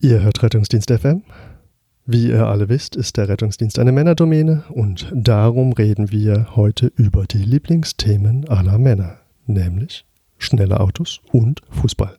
Ihr hört Rettungsdienst FM. Wie ihr alle wisst, ist der Rettungsdienst eine Männerdomäne und darum reden wir heute über die Lieblingsthemen aller Männer, nämlich schnelle Autos und Fußball.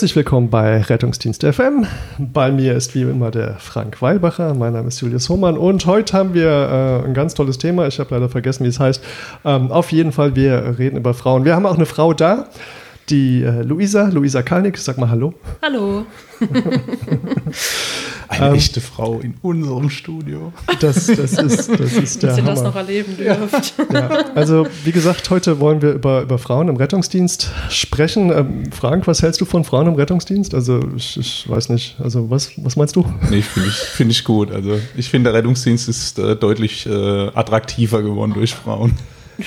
Herzlich willkommen bei Rettungsdienst FM. Bei mir ist wie immer der Frank Weilbacher. Mein Name ist Julius Hohmann und heute haben wir äh, ein ganz tolles Thema. Ich habe leider vergessen, wie es heißt. Ähm, auf jeden Fall, wir reden über Frauen. Wir haben auch eine Frau da, die äh, Luisa, Luisa Kalnick. Sag mal Hallo. Hallo. Eine ähm, echte Frau in unserem Studio. Das, das, ist, das ist der Dass ihr das noch erleben dürft. Ja. Also, wie gesagt, heute wollen wir über, über Frauen im Rettungsdienst sprechen. Ähm, Frank, was hältst du von Frauen im Rettungsdienst? Also, ich, ich weiß nicht. Also, was, was meinst du? Nee, finde ich, find ich gut. Also, ich finde, der Rettungsdienst ist äh, deutlich äh, attraktiver geworden durch Frauen.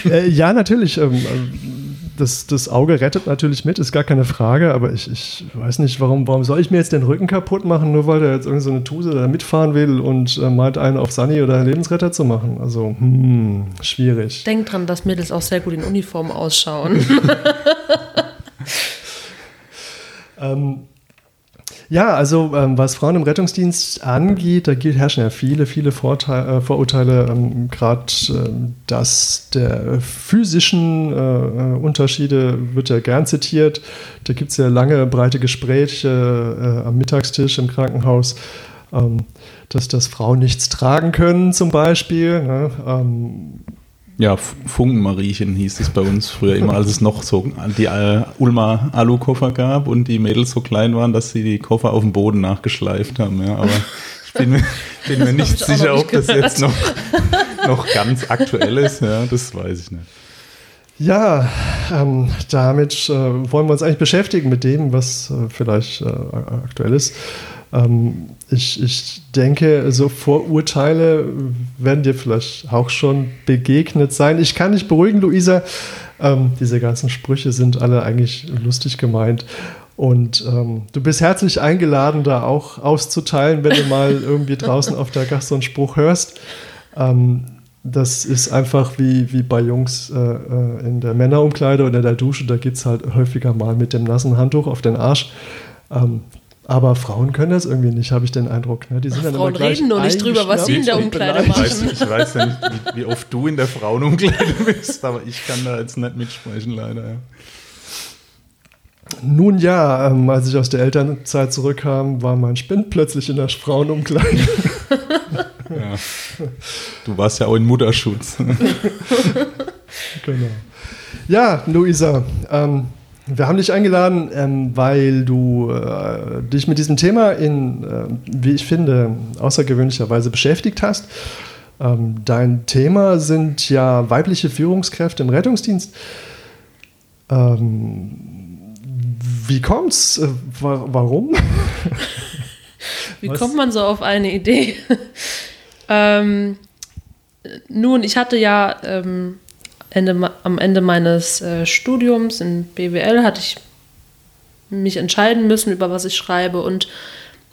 Äh, ja, natürlich. Ähm, das, das Auge rettet natürlich mit, ist gar keine Frage, aber ich, ich weiß nicht, warum, warum soll ich mir jetzt den Rücken kaputt machen, nur weil da jetzt irgendeine so eine Tuse da mitfahren will und äh, meint, einen auf Sunny oder Lebensretter zu machen. Also, hm, schwierig. Denk dran, dass Mädels auch sehr gut in Uniform ausschauen. ähm, ja, also ähm, was Frauen im Rettungsdienst angeht, da herrschen ja viele, viele Vorteile, äh, Vorurteile, ähm, gerade äh, das der physischen äh, äh, Unterschiede wird ja gern zitiert. Da gibt es ja lange, breite Gespräche äh, am Mittagstisch im Krankenhaus, ähm, dass, dass Frauen nichts tragen können zum Beispiel. Ne? Ähm, ja, Funkenmariechen hieß es bei uns früher immer, als es noch so die äh, Ulmer Alu-Koffer gab und die Mädels so klein waren, dass sie die Koffer auf dem Boden nachgeschleift haben. Ja, aber ich bin, mir, bin mir nicht sicher, ob das jetzt noch, noch ganz aktuell ist. Ja, das weiß ich nicht. Ja, ähm, damit äh, wollen wir uns eigentlich beschäftigen mit dem, was äh, vielleicht äh, aktuell ist. Ähm, ich, ich denke, so Vorurteile werden dir vielleicht auch schon begegnet sein. Ich kann dich beruhigen, Luisa. Ähm, diese ganzen Sprüche sind alle eigentlich lustig gemeint. Und ähm, du bist herzlich eingeladen, da auch auszuteilen, wenn du mal irgendwie draußen auf der Gasse einen Spruch hörst. Ähm, das ist einfach wie, wie bei Jungs äh, äh in der Männerumkleide oder in der Dusche. Da geht es halt häufiger mal mit dem nassen Handtuch auf den Arsch. Ähm, aber Frauen können das irgendwie nicht, habe ich den Eindruck. Ne? Die sind Ach, dann Frauen reden nur nicht drüber, was sie in der Umkleide machen. Ich weiß, ich weiß ja nicht, wie, wie, oft du in der Frauenumkleide bist, aber ich kann da jetzt nicht mitsprechen, leider. Ja. Nun ja, ähm, als ich aus der Elternzeit zurückkam, war mein Spind plötzlich in der Frauenumkleide. ja. Du warst ja auch in Mutterschutz. genau. Ja, Luisa, ähm, wir haben dich eingeladen, ähm, weil du äh, dich mit diesem Thema in, äh, wie ich finde, außergewöhnlicherweise beschäftigt hast. Ähm, dein Thema sind ja weibliche Führungskräfte im Rettungsdienst. Ähm, wie kommt's? Äh, wa warum? wie Was? kommt man so auf eine Idee? Ähm, nun, ich hatte ja ähm, Ende, am Ende meines äh, Studiums in BWL hatte ich mich entscheiden müssen, über was ich schreibe. Und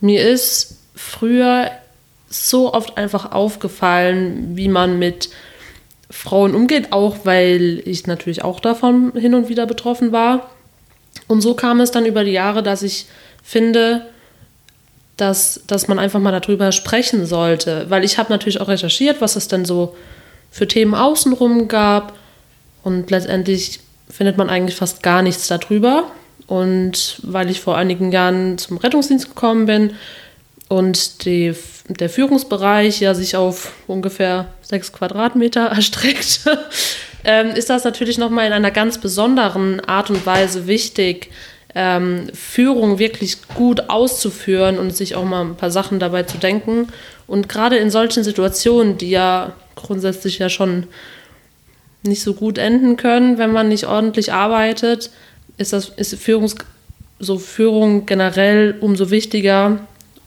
mir ist früher so oft einfach aufgefallen, wie man mit Frauen umgeht, auch weil ich natürlich auch davon hin und wieder betroffen war. Und so kam es dann über die Jahre, dass ich finde, dass, dass man einfach mal darüber sprechen sollte. Weil ich habe natürlich auch recherchiert, was es denn so für Themen außenrum gab. Und letztendlich findet man eigentlich fast gar nichts darüber. Und weil ich vor einigen Jahren zum Rettungsdienst gekommen bin und die, der Führungsbereich ja sich auf ungefähr sechs Quadratmeter erstreckt, ähm, ist das natürlich nochmal in einer ganz besonderen Art und Weise wichtig, ähm, Führung wirklich gut auszuführen und sich auch mal ein paar Sachen dabei zu denken Und gerade in solchen Situationen, die ja grundsätzlich ja schon nicht so gut enden können, wenn man nicht ordentlich arbeitet, ist das ist Führungs so Führung generell umso wichtiger.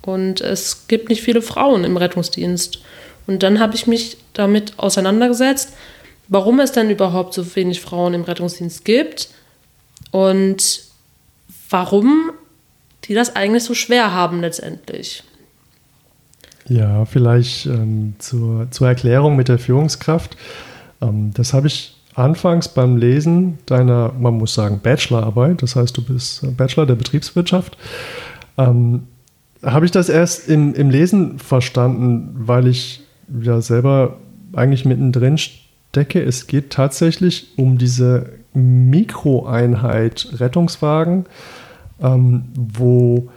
Und es gibt nicht viele Frauen im Rettungsdienst. Und dann habe ich mich damit auseinandergesetzt, warum es denn überhaupt so wenig Frauen im Rettungsdienst gibt und warum die das eigentlich so schwer haben letztendlich. Ja, vielleicht ähm, zur, zur Erklärung mit der Führungskraft. Ähm, das habe ich anfangs beim Lesen deiner, man muss sagen, Bachelorarbeit, das heißt, du bist Bachelor der Betriebswirtschaft, ähm, habe ich das erst im, im Lesen verstanden, weil ich ja selber eigentlich mittendrin stecke. Es geht tatsächlich um diese Mikroeinheit Rettungswagen, ähm, wo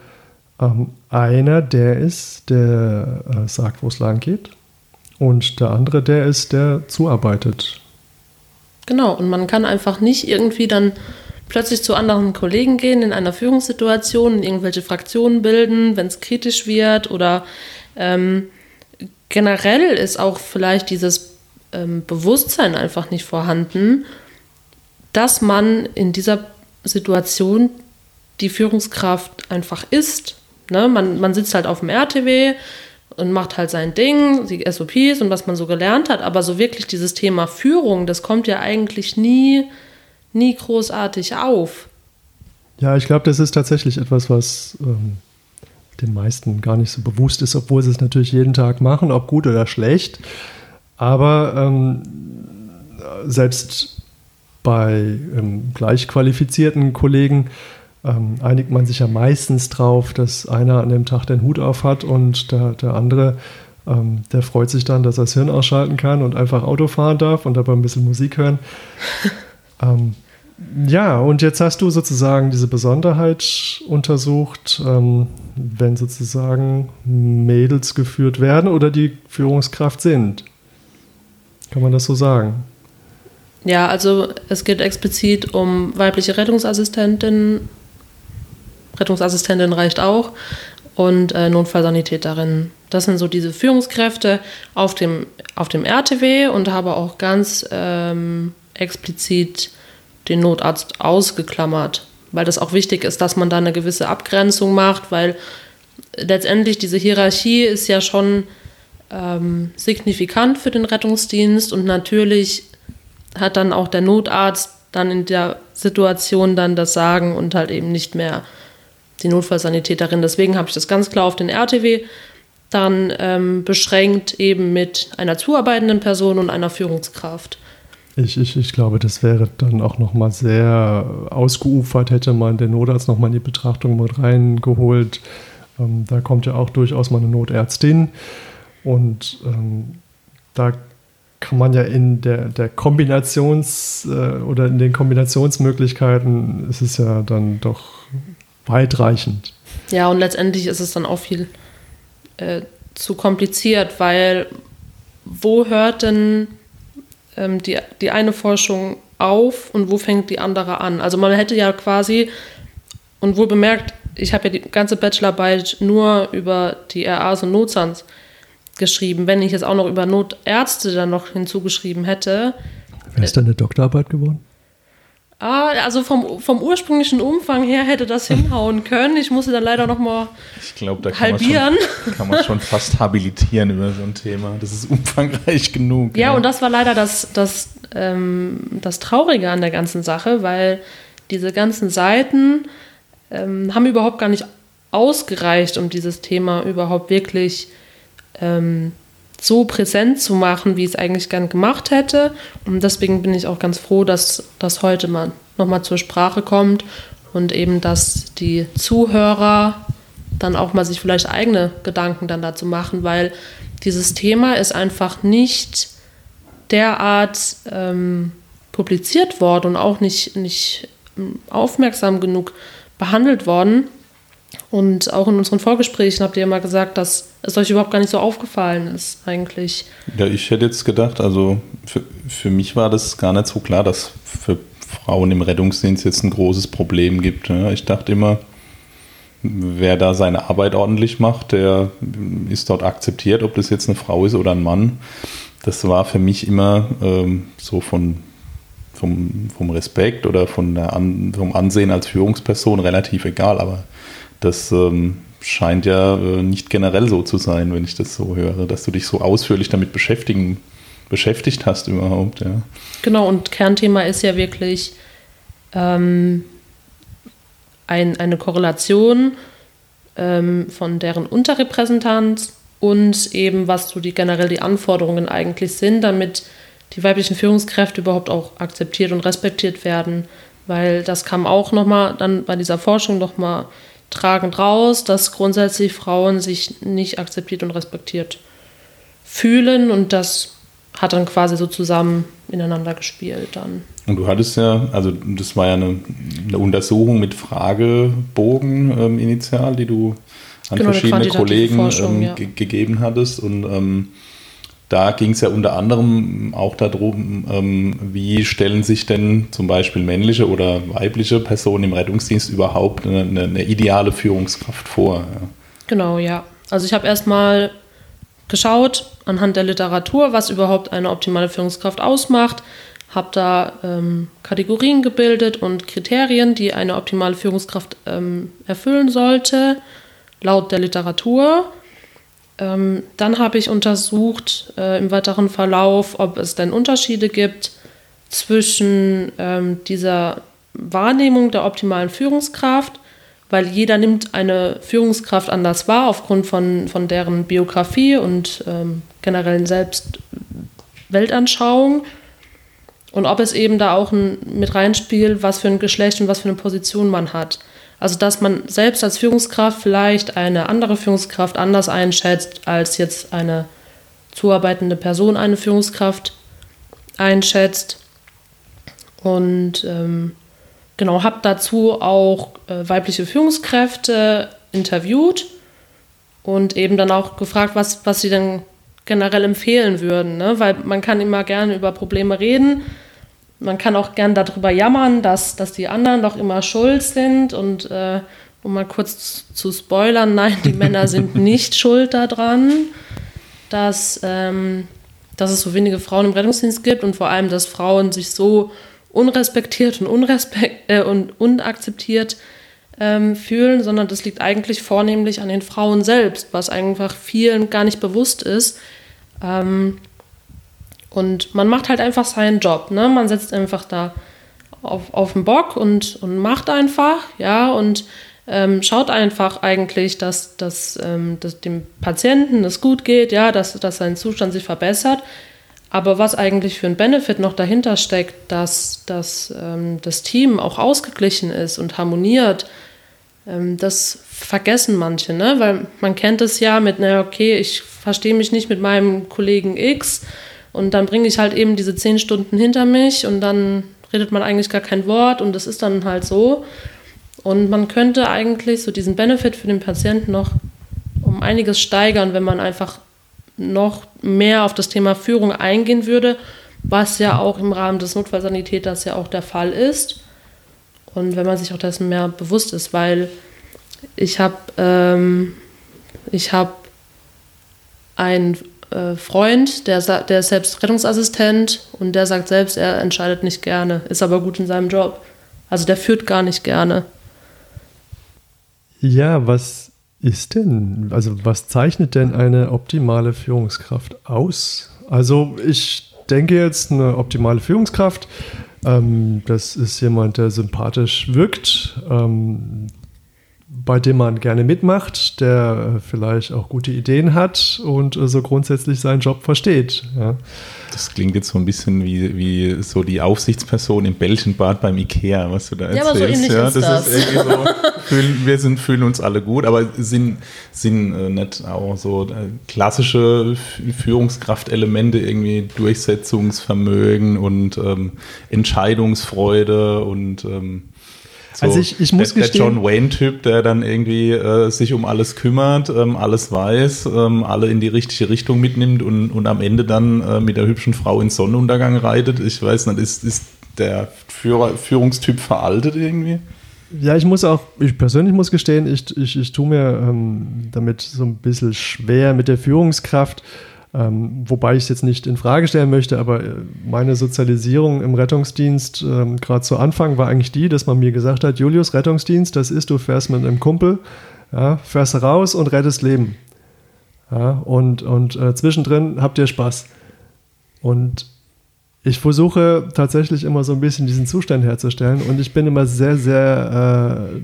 ähm, einer der ist, der äh, sagt, wo es lang geht, und der andere der ist, der zuarbeitet. Genau, und man kann einfach nicht irgendwie dann plötzlich zu anderen Kollegen gehen in einer Führungssituation, irgendwelche Fraktionen bilden, wenn es kritisch wird oder ähm, generell ist auch vielleicht dieses ähm, Bewusstsein einfach nicht vorhanden, dass man in dieser Situation die Führungskraft einfach ist. Ne? Man, man sitzt halt auf dem RTW und macht halt sein Ding, die SOPs und was man so gelernt hat, aber so wirklich dieses Thema Führung, das kommt ja eigentlich nie, nie großartig auf. Ja, ich glaube, das ist tatsächlich etwas, was ähm, den meisten gar nicht so bewusst ist, obwohl sie es natürlich jeden Tag machen, ob gut oder schlecht. Aber ähm, selbst bei ähm, gleich qualifizierten Kollegen ähm, einigt man sich ja meistens drauf, dass einer an dem Tag den Hut auf hat und der, der andere, ähm, der freut sich dann, dass er das Hirn ausschalten kann und einfach Auto fahren darf und dabei ein bisschen Musik hören. ähm, ja, und jetzt hast du sozusagen diese Besonderheit untersucht, ähm, wenn sozusagen Mädels geführt werden oder die Führungskraft sind. Kann man das so sagen? Ja, also es geht explizit um weibliche Rettungsassistentinnen. Rettungsassistentin reicht auch. Und äh, Notfallsanitäterinnen. Das sind so diese Führungskräfte auf dem, auf dem RTW und habe auch ganz ähm, explizit den Notarzt ausgeklammert, weil das auch wichtig ist, dass man da eine gewisse Abgrenzung macht, weil letztendlich diese Hierarchie ist ja schon ähm, signifikant für den Rettungsdienst und natürlich hat dann auch der Notarzt dann in der Situation dann das Sagen und halt eben nicht mehr die Notfallsanitäterin. Deswegen habe ich das ganz klar auf den RTW dann ähm, beschränkt, eben mit einer zuarbeitenden Person und einer Führungskraft. Ich, ich, ich glaube, das wäre dann auch nochmal sehr ausgeufert, hätte man den Notarzt nochmal in die Betrachtung mit reingeholt. Ähm, da kommt ja auch durchaus mal eine Notärztin. Und ähm, da kann man ja in der, der Kombinations- äh, oder in den Kombinationsmöglichkeiten ist es ja dann doch weitreichend. Ja, und letztendlich ist es dann auch viel äh, zu kompliziert, weil wo hört denn ähm, die, die eine Forschung auf und wo fängt die andere an. Also man hätte ja quasi, und wohl bemerkt, ich habe ja die ganze Bachelorarbeit nur über die RAs und Notsans geschrieben. Wenn ich jetzt auch noch über Notärzte dann noch hinzugeschrieben hätte. Wäre es dann eine Doktorarbeit geworden? Ah, also vom, vom ursprünglichen Umfang her hätte das hinhauen können. Ich musste dann leider noch mal ich glaub, da kann halbieren. Man schon, kann man schon fast habilitieren über so ein Thema. Das ist umfangreich genug. Ja, ja. und das war leider das, das, ähm, das Traurige an der ganzen Sache, weil diese ganzen Seiten ähm, haben überhaupt gar nicht ausgereicht, um dieses Thema überhaupt wirklich ähm, so präsent zu machen, wie ich es eigentlich gern gemacht hätte. Und deswegen bin ich auch ganz froh, dass das heute mal nochmal zur Sprache kommt und eben, dass die Zuhörer dann auch mal sich vielleicht eigene Gedanken dann dazu machen, weil dieses Thema ist einfach nicht derart ähm, publiziert worden und auch nicht, nicht ähm, aufmerksam genug behandelt worden. Und auch in unseren Vorgesprächen habt ihr mal gesagt, dass es euch überhaupt gar nicht so aufgefallen ist, eigentlich. Ja, ich hätte jetzt gedacht, also für, für mich war das gar nicht so klar, dass für Frauen im Rettungsdienst jetzt ein großes Problem gibt. Ich dachte immer, wer da seine Arbeit ordentlich macht, der ist dort akzeptiert, ob das jetzt eine Frau ist oder ein Mann. Das war für mich immer ähm, so von, vom, vom Respekt oder von der An, vom Ansehen als Führungsperson relativ egal, aber das ähm, scheint ja äh, nicht generell so zu sein, wenn ich das so höre, dass du dich so ausführlich damit beschäftigen, beschäftigt hast überhaupt. Ja. Genau, und Kernthema ist ja wirklich ähm, ein, eine Korrelation ähm, von deren Unterrepräsentanz und eben, was so die generell die Anforderungen eigentlich sind, damit die weiblichen Führungskräfte überhaupt auch akzeptiert und respektiert werden. Weil das kam auch nochmal dann bei dieser Forschung nochmal tragend raus, dass grundsätzlich Frauen sich nicht akzeptiert und respektiert fühlen und das hat dann quasi so zusammen ineinander gespielt dann. Und du hattest ja, also das war ja eine, eine Untersuchung mit Fragebogen ähm, initial, die du an genau, verschiedene Kollegen ähm, ja. gegeben hattest. Und ähm, da ging es ja unter anderem auch darum, ähm, wie stellen sich denn zum Beispiel männliche oder weibliche Personen im Rettungsdienst überhaupt eine, eine, ideale Führungskraft vor. Genau, ja. Also ich habe erstmal geschaut anhand der Literatur, was überhaupt eine optimale Führungskraft ausmacht habe da ähm, Kategorien gebildet und Kriterien, die eine optimale Führungskraft ähm, erfüllen sollte, laut der Literatur. Ähm, dann habe ich untersucht äh, im weiteren Verlauf, ob es denn Unterschiede gibt zwischen ähm, dieser Wahrnehmung der optimalen Führungskraft, weil jeder nimmt eine Führungskraft anders wahr aufgrund von, von deren Biografie und ähm, generellen Selbstweltanschauung und ob es eben da auch ein, mit reinspielt, was für ein Geschlecht und was für eine Position man hat. Also dass man selbst als Führungskraft vielleicht eine andere Führungskraft anders einschätzt, als jetzt eine zuarbeitende Person eine Führungskraft einschätzt. Und ähm, genau, habe dazu auch äh, weibliche Führungskräfte interviewt und eben dann auch gefragt, was, was sie denn generell empfehlen würden. Ne? Weil man kann immer gerne über Probleme reden, man kann auch gern darüber jammern, dass, dass die anderen doch immer schuld sind und äh, um mal kurz zu spoilern, nein, die Männer sind nicht schuld daran, dass, ähm, dass es so wenige Frauen im Rettungsdienst gibt und vor allem, dass Frauen sich so unrespektiert und, unrespekt, äh, und unakzeptiert ähm, fühlen, sondern das liegt eigentlich vornehmlich an den Frauen selbst, was einfach vielen gar nicht bewusst ist. Ähm, und man macht halt einfach seinen Job. Ne? Man setzt einfach da auf, auf den Bock und, und macht einfach, ja, und ähm, schaut einfach eigentlich, dass, dass, ähm, dass dem Patienten es gut geht, ja, dass, dass sein Zustand sich verbessert. Aber was eigentlich für ein Benefit noch dahinter steckt, dass, dass ähm, das Team auch ausgeglichen ist und harmoniert, ähm, das vergessen manche, ne? Weil man kennt es ja mit, naja, okay, ich verstehe mich nicht mit meinem Kollegen X und dann bringe ich halt eben diese zehn Stunden hinter mich und dann redet man eigentlich gar kein Wort und das ist dann halt so. Und man könnte eigentlich so diesen Benefit für den Patienten noch um einiges steigern, wenn man einfach noch mehr auf das Thema Führung eingehen würde, was ja auch im Rahmen des Notfallsanitäters ja auch der Fall ist. Und wenn man sich auch dessen mehr bewusst ist, weil ich habe ähm, ich habe ein äh, Freund, der, der ist selbst Rettungsassistent und der sagt selbst, er entscheidet nicht gerne, ist aber gut in seinem Job. Also der führt gar nicht gerne. Ja, was ist denn, also was zeichnet denn eine optimale Führungskraft aus? Also ich denke jetzt, eine optimale Führungskraft, ähm, das ist jemand, der sympathisch wirkt, ähm, bei dem man gerne mitmacht, der äh, vielleicht auch gute Ideen hat und äh, so grundsätzlich seinen Job versteht. Ja. Das klingt jetzt so ein bisschen wie, wie so die Aufsichtsperson im Bällchenbad beim Ikea, was du da erzählst. Ja, aber so ähnlich ja, ist das. das. Ist irgendwie so, fühlen, wir sind, fühlen uns alle gut, aber sind, sind äh, nicht auch so klassische Führungskraftelemente, irgendwie Durchsetzungsvermögen und ähm, Entscheidungsfreude und ähm, so, also ich, ich muss der, gestehen, der John Wayne-Typ, der dann irgendwie äh, sich um alles kümmert, ähm, alles weiß, ähm, alle in die richtige Richtung mitnimmt und, und am Ende dann äh, mit der hübschen Frau ins Sonnenuntergang reitet. Ich weiß nicht, ist, ist der Führer, Führungstyp veraltet irgendwie? Ja, ich muss auch, ich persönlich muss gestehen, ich, ich, ich tue mir ähm, damit so ein bisschen schwer mit der Führungskraft, ähm, wobei ich es jetzt nicht in Frage stellen möchte, aber äh, meine Sozialisierung im Rettungsdienst ähm, gerade zu Anfang war eigentlich die, dass man mir gesagt hat, Julius, Rettungsdienst, das ist, du fährst mit einem Kumpel, ja, fährst raus und rettest Leben. Ja, und und äh, zwischendrin habt ihr Spaß. Und ich versuche tatsächlich immer so ein bisschen diesen Zustand herzustellen und ich bin immer sehr, sehr, äh,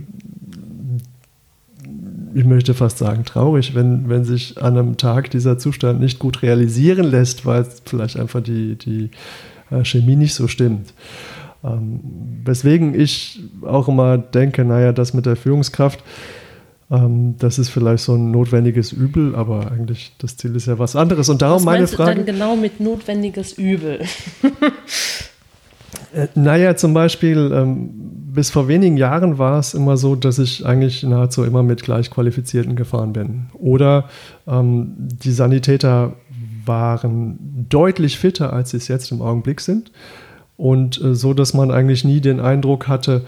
ich möchte fast sagen, traurig, wenn, wenn sich an einem Tag dieser Zustand nicht gut realisieren lässt, weil vielleicht einfach die, die äh, Chemie nicht so stimmt. Ähm, weswegen ich auch immer denke, naja, das mit der Führungskraft, ähm, das ist vielleicht so ein notwendiges Übel, aber eigentlich das Ziel ist ja was anderes. Und darum was meine Frage. Was dann genau mit notwendiges Übel? Äh, naja, zum Beispiel, ähm, bis vor wenigen Jahren war es immer so, dass ich eigentlich nahezu immer mit gleich Qualifizierten gefahren bin. Oder ähm, die Sanitäter waren deutlich fitter, als sie es jetzt im Augenblick sind. Und äh, so, dass man eigentlich nie den Eindruck hatte,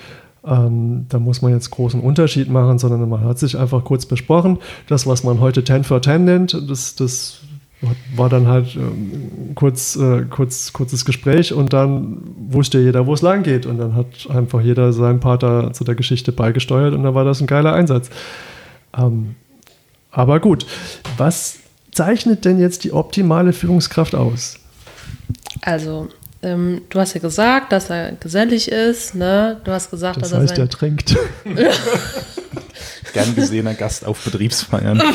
ähm, da muss man jetzt großen Unterschied machen, sondern man hat sich einfach kurz besprochen. Das, was man heute 10 for 10 nennt, das, das war dann halt ähm, kurz, äh, kurz, kurzes Gespräch und dann wusste jeder, wo es lang geht. Und dann hat einfach jeder seinen Pater zu der Geschichte beigesteuert und dann war das ein geiler Einsatz. Ähm, aber gut, was zeichnet denn jetzt die optimale Führungskraft aus? Also ähm, du hast ja gesagt, dass er gesellig ist, ne? Du hast gesagt, das dass heißt, er, er trinkt. Gern gesehener Gast auf Betriebsfeiern.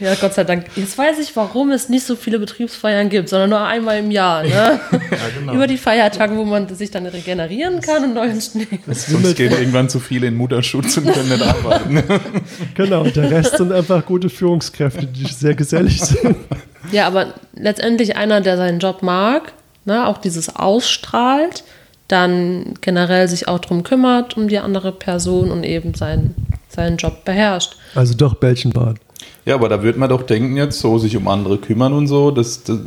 Ja, Gott sei Dank. Jetzt weiß ich, warum es nicht so viele Betriebsfeiern gibt, sondern nur einmal im Jahr. Ne? ja, genau. Über die Feiertage, wo man sich dann regenerieren kann und neuen Schnee. Sonst gehen irgendwann zu viele in Mutterschutz und können nicht arbeiten. genau, und der Rest sind einfach gute Führungskräfte, die sehr gesellig sind. Ja, aber letztendlich einer, der seinen Job mag, ne, auch dieses ausstrahlt, dann generell sich auch darum kümmert, um die andere Person und eben seinen, seinen Job beherrscht. Also doch Bällchenbad. Ja, aber da würde man doch denken jetzt, so sich um andere kümmern und so, das, das,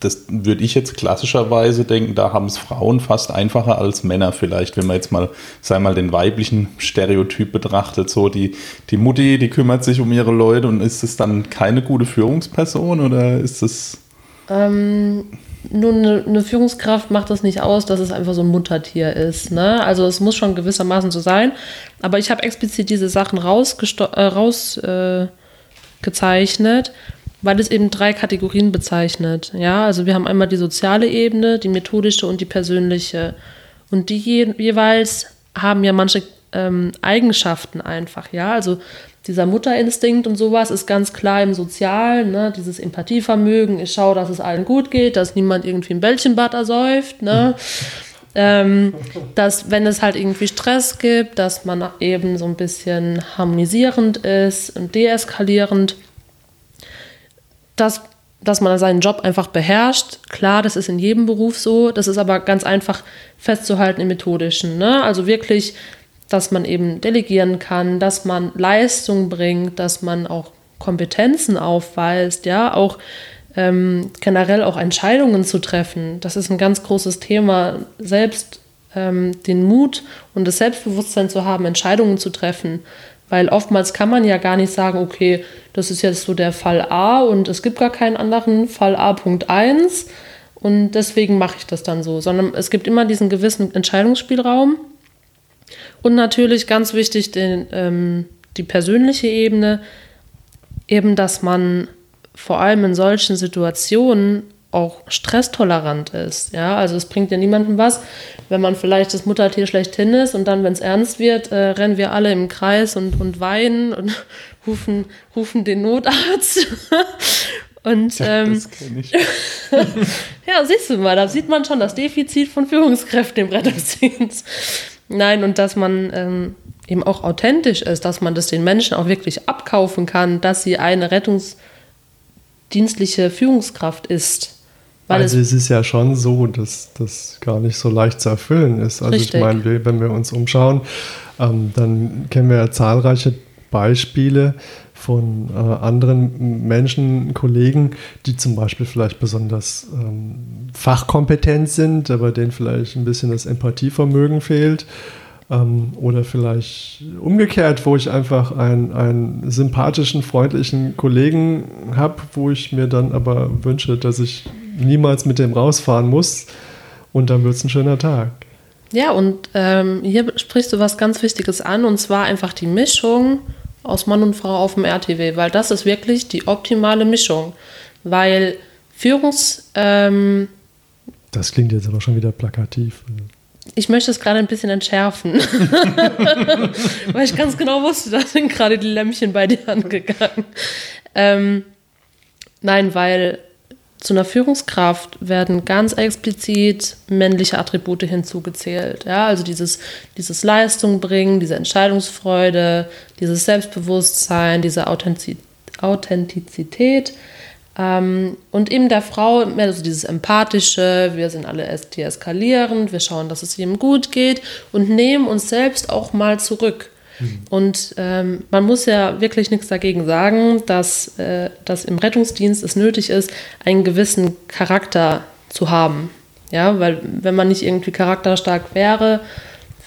das würde ich jetzt klassischerweise denken, da haben es Frauen fast einfacher als Männer vielleicht, wenn man jetzt mal, sei mal, den weiblichen Stereotyp betrachtet, so die, die Mutti, die kümmert sich um ihre Leute und ist es dann keine gute Führungsperson oder ist es... Ähm, nur eine, Führungskraft macht das nicht aus, dass es einfach so ein Muttertier ist. Ne? Also es muss schon gewissermaßen so sein. Aber ich habe explizit diese Sachen rausgezeichnet, äh, raus, äh, weil es eben drei Kategorien bezeichnet. Ja, also wir haben einmal die soziale Ebene, die methodische und die persönliche. Und die je, jeweils haben ja manche ähm, Eigenschaften einfach. Ja, also dieser Mutterinstinkt und sowas ist ganz klar im Sozialen, ne? dieses Empathievermögen, ich schaue, dass es allen gut geht, dass niemand irgendwie ein Bällchenbad ersäuft, ne? ähm, dass wenn es halt irgendwie Stress gibt, dass man eben so ein bisschen harmonisierend ist und deeskalierend, dass, dass man seinen Job einfach beherrscht. Klar, das ist in jedem Beruf so, das ist aber ganz einfach festzuhalten im Methodischen. Ne? Also wirklich dass man eben delegieren kann, dass man Leistung bringt, dass man auch Kompetenzen aufweist, ja, auch ähm, generell auch Entscheidungen zu treffen. Das ist ein ganz großes Thema, selbst ähm, den Mut und das Selbstbewusstsein zu haben, Entscheidungen zu treffen. Weil oftmals kann man ja gar nicht sagen, okay, das ist jetzt so der Fall A und es gibt gar keinen anderen Fall A.1 und deswegen mache ich das dann so, sondern es gibt immer diesen gewissen Entscheidungsspielraum und natürlich ganz wichtig den, ähm, die persönliche Ebene, eben dass man vor allem in solchen Situationen auch stresstolerant ist. Ja, also es bringt ja niemandem was, wenn man vielleicht das Muttertier schlechthin ist und dann, wenn es ernst wird, äh, rennen wir alle im Kreis und, und weinen und rufen, rufen den Notarzt. und ähm, das kenne ich. ja, siehst du mal, da sieht man schon das Defizit von Führungskräften im Rettungsdienst. Nein, und dass man ähm, eben auch authentisch ist, dass man das den Menschen auch wirklich abkaufen kann, dass sie eine rettungsdienstliche Führungskraft ist. also es, es, ist ja schon so, dass das gar nicht so leicht zu erfüllen ist. Also richtig. ich meine, wenn wir uns umschauen, ähm, dann kennen wir ja zahlreiche Beispiele von äh, anderen Menschen, Kollegen, die zum Beispiel vielleicht besonders ähm, fachkompetent sind, aber denen vielleicht ein bisschen das Empathievermögen fehlt. Ähm, oder vielleicht umgekehrt, wo ich einfach einen, einen sympathischen, freundlichen Kollegen habe, wo ich mir dann aber wünsche, dass ich niemals mit dem rausfahren muss. Und dann wird es ein schöner Tag. Ja, und ähm, hier sprichst du was ganz Wichtiges an, und zwar einfach die Mischung aus Mann und Frau auf dem RTW, weil das ist wirklich die optimale Mischung. Weil Führungs... Ähm, das klingt jetzt aber schon wieder plakativ. Ich möchte es gerade ein bisschen entschärfen, weil ich ganz genau wusste, da sind gerade die Lämpchen bei dir angegangen. Ähm, nein, weil zu einer Führungskraft werden ganz explizit männliche Attribute hinzugezählt. Ja, also dieses, dieses Leistung bringen, diese Entscheidungsfreude, dieses Selbstbewusstsein, diese Authentizität. Ähm, und eben der Frau mehr so dieses Empathische, wir sind alle deeskalierend, wir schauen, dass es ihm gut geht und nehmen uns selbst auch mal zurück. Mhm. Und ähm, man muss ja wirklich nichts dagegen sagen, dass, äh, dass im Rettungsdienst es nötig ist, einen gewissen Charakter zu haben. Ja, weil wenn man nicht irgendwie charakterstark wäre,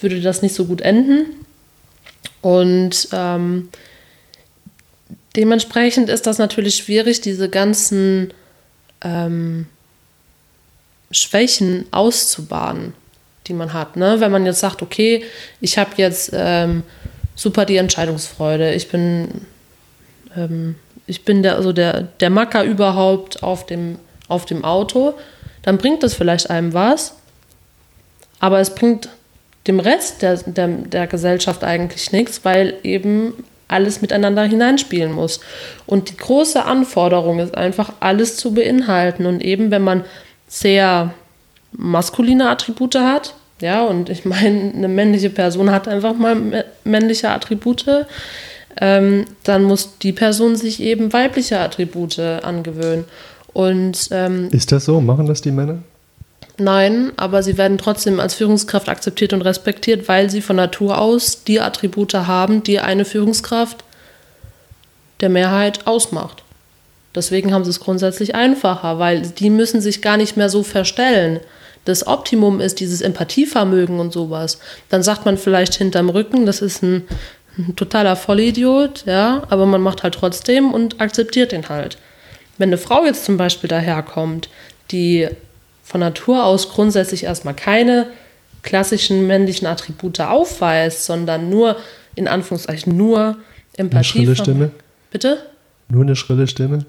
würde das nicht so gut enden. Und ähm, Dementsprechend ist das natürlich schwierig, diese ganzen ähm, Schwächen auszubaden, die man hat. Ne? Wenn man jetzt sagt, okay, ich habe jetzt ähm, super die Entscheidungsfreude, ich bin, ähm, ich bin der, also der, der Macker überhaupt auf dem, auf dem Auto, dann bringt das vielleicht einem was, aber es bringt dem Rest der, der, der Gesellschaft eigentlich nichts, weil eben alles miteinander hineinspielen muss. Und die große Anforderung ist einfach, alles zu beinhalten. Und eben, wenn man sehr maskuline Attribute hat, ja, und ich meine, eine männliche Person hat einfach mal männliche Attribute, ähm, dann muss die Person sich eben weibliche Attribute angewöhnen. Und, ähm, ist das so? Machen das die Männer? Nein, aber sie werden trotzdem als Führungskraft akzeptiert und respektiert, weil sie von Natur aus die Attribute haben, die eine Führungskraft der Mehrheit ausmacht. Deswegen haben sie es grundsätzlich einfacher, weil die müssen sich gar nicht mehr so verstellen. Das Optimum ist dieses Empathievermögen und sowas. Dann sagt man vielleicht hinterm Rücken, das ist ein, ein totaler Vollidiot, ja, aber man macht halt trotzdem und akzeptiert den halt. Wenn eine Frau jetzt zum Beispiel daherkommt, die von Natur aus grundsätzlich erstmal keine klassischen männlichen Attribute aufweist, sondern nur, in Anführungszeichen, nur Empathie. Eine schrille Stimme? Bitte? Nur eine schrille Stimme?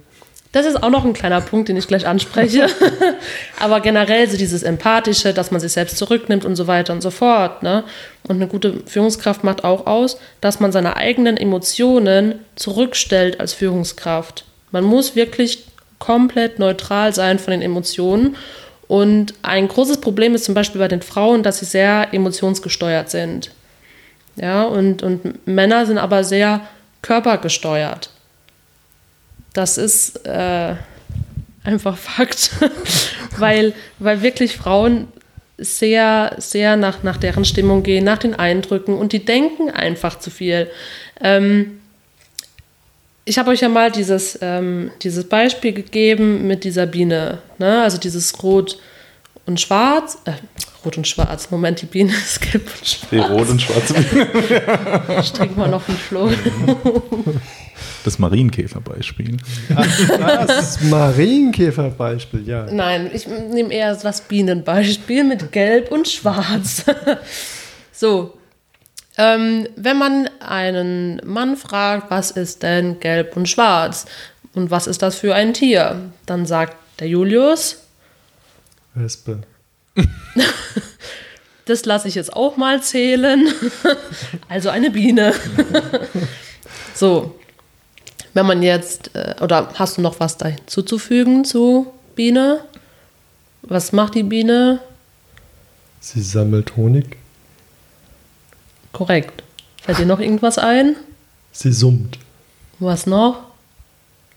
Das ist auch noch ein kleiner Punkt, den ich gleich anspreche. Aber generell so dieses Empathische, dass man sich selbst zurücknimmt und so weiter und so fort. Ne? Und eine gute Führungskraft macht auch aus, dass man seine eigenen Emotionen zurückstellt als Führungskraft. Man muss wirklich komplett neutral sein von den Emotionen und ein großes Problem ist zum Beispiel bei den Frauen, dass sie sehr emotionsgesteuert sind. Ja, und, und Männer sind aber sehr körpergesteuert. Das ist äh, einfach Fakt, weil, weil wirklich Frauen sehr, sehr nach, nach deren Stimmung gehen, nach den Eindrücken und die denken einfach zu viel. Ähm, ich habe euch ja mal dieses, ähm, dieses Beispiel gegeben mit dieser Biene, ne? also dieses Rot und Schwarz. Äh, Rot und Schwarz, Moment, die Biene ist gelb und schwarz. Die rot und schwarze Biene. ich trinke mal noch einen Schluck. Das Marienkäferbeispiel. Das Marienkäferbeispiel, ja. Nein, ich nehme eher das Bienenbeispiel mit Gelb und Schwarz. So, ähm, wenn man einen Mann fragt, was ist denn gelb und schwarz und was ist das für ein Tier, dann sagt der Julius. Wespe. das lasse ich jetzt auch mal zählen. also eine Biene. so, wenn man jetzt, äh, oder hast du noch was da hinzuzufügen zu Biene? Was macht die Biene? Sie sammelt Honig. Korrekt. Fällt dir noch irgendwas ein? Sie summt. Was noch?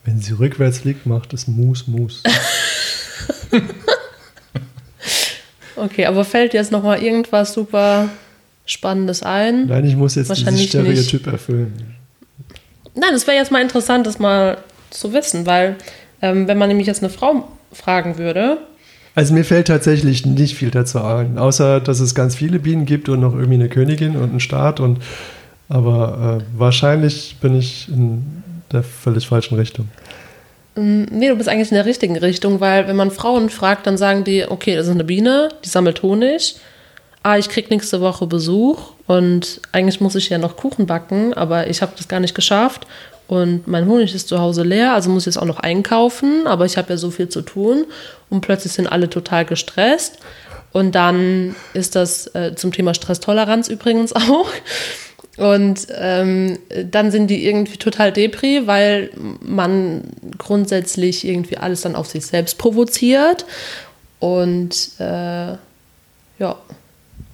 Wenn sie rückwärts fliegt, macht es Mus, Mus. okay, aber fällt jetzt noch mal irgendwas super Spannendes ein? Nein, ich muss jetzt dieses Stereotyp nicht. erfüllen. Nein, es wäre jetzt mal interessant, das mal zu wissen, weil ähm, wenn man nämlich jetzt eine Frau fragen würde, Also mir fällt tatsächlich nicht viel dazu ein, außer dass es ganz viele Bienen gibt und noch irgendwie eine Königin und einen Staat. Und, aber äh, wahrscheinlich bin ich in der völlig falschen Richtung. Mm, nee, du bist eigentlich in der richtigen Richtung, weil wenn man Frauen fragt, dann sagen die, okay, das ist eine Biene, die sammelt Honig. Ah, ich krieg nächste Woche Besuch und eigentlich muss ich ja noch Kuchen backen, aber ich habe das gar nicht geschafft und mein Honig ist zu Hause leer, also muss ich jetzt auch noch einkaufen, aber ich habe ja so viel zu tun und plötzlich sind alle total gestresst. Und dann ist das äh, zum Thema Stresstoleranz übrigens auch. Und ähm, dann sind die irgendwie total depri, weil man grundsätzlich irgendwie alles dann auf sich selbst provoziert. Und äh, ja,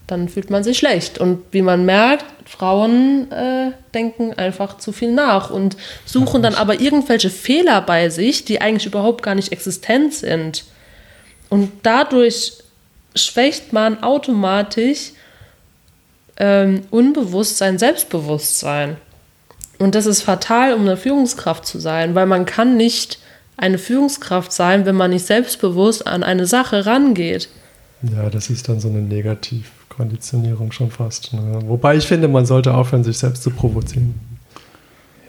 dann fühlt man sich schlecht. Und wie man merkt, Frauen äh, denken einfach zu viel nach und suchen dann aber irgendwelche Fehler bei sich, die eigentlich überhaupt gar nicht existent sind. Und dadurch schwächt man automatisch ähm, unbewusst sein Selbstbewusstsein. Und das ist fatal, um eine Führungskraft zu sein, weil man kann nicht eine Führungskraft sein, wenn man nicht selbstbewusst an eine Sache rangeht. Ja, das ist dann so eine Negativ. Konditionierung schon fast. Ne? Wobei ich finde, man sollte aufhören, sich selbst zu provozieren.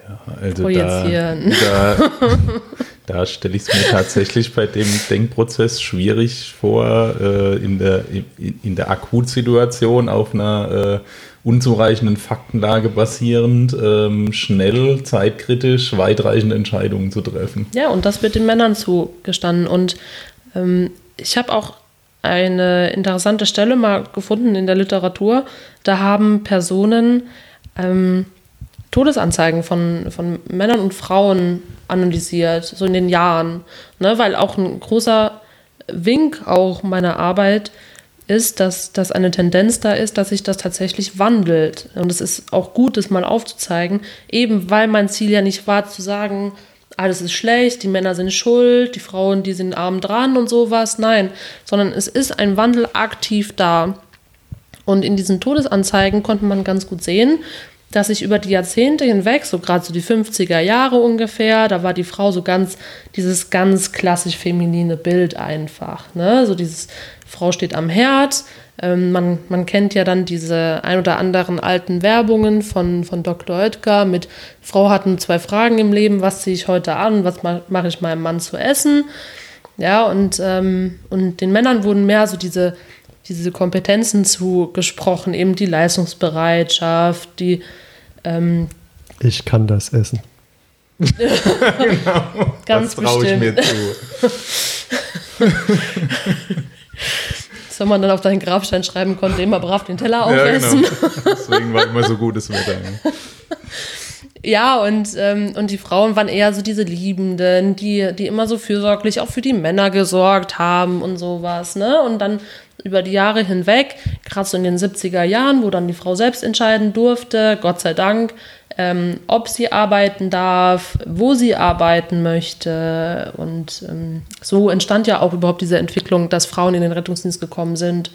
Ja, also da, da, da stelle ich es mir tatsächlich bei dem Denkprozess schwierig vor, äh, in, der, in, in der Akutsituation auf einer äh, unzureichenden Faktenlage basierend, ähm, schnell, zeitkritisch, weitreichende Entscheidungen zu treffen. Ja, und das wird den Männern zugestanden. Und ähm, ich habe auch eine interessante Stelle mal gefunden in der Literatur. Da haben Personen ähm, Todesanzeigen von, von Männern und Frauen analysiert, so in den Jahren. Ne? Weil auch ein großer Wink auch meiner Arbeit ist, dass, dass eine Tendenz da ist, dass sich das tatsächlich wandelt. Und es ist auch gut, das mal aufzuzeigen, eben weil mein Ziel ja nicht war zu sagen, alles ist schlecht, die Männer sind schuld, die Frauen, die sind arm dran und sowas. Nein, sondern es ist ein Wandel aktiv da. Und in diesen Todesanzeigen konnte man ganz gut sehen, dass sich über die Jahrzehnte hinweg, so gerade so die 50er Jahre ungefähr, da war die Frau so ganz, dieses ganz klassisch feminine Bild einfach. Ne? So dieses Frau steht am Herd, ähm, man, man kennt ja dann diese ein oder anderen alten Werbungen von, von Dr. Oetker mit Frau hat nur zwei Fragen im Leben, was ziehe ich heute an, was mache ich meinem Mann zu essen. Ja, und, ähm, und den Männern wurden mehr so diese, diese Kompetenzen zugesprochen, eben die Leistungsbereitschaft, die ähm, Ich kann das essen. genau, Ganz das traue ich mir zu. wenn man dann auf deinen Grabstein schreiben konnte, immer brav den Teller aufessen. Ja, genau. Deswegen war immer so gutes Wetter. Ja, und, ähm, und die Frauen waren eher so diese Liebenden, die, die immer so fürsorglich auch für die Männer gesorgt haben und sowas, ne? Und dann über die Jahre hinweg, gerade so in den 70er Jahren, wo dann die Frau selbst entscheiden durfte, Gott sei Dank, ähm, ob sie arbeiten darf, wo sie arbeiten möchte. Und ähm, so entstand ja auch überhaupt diese Entwicklung, dass Frauen in den Rettungsdienst gekommen sind.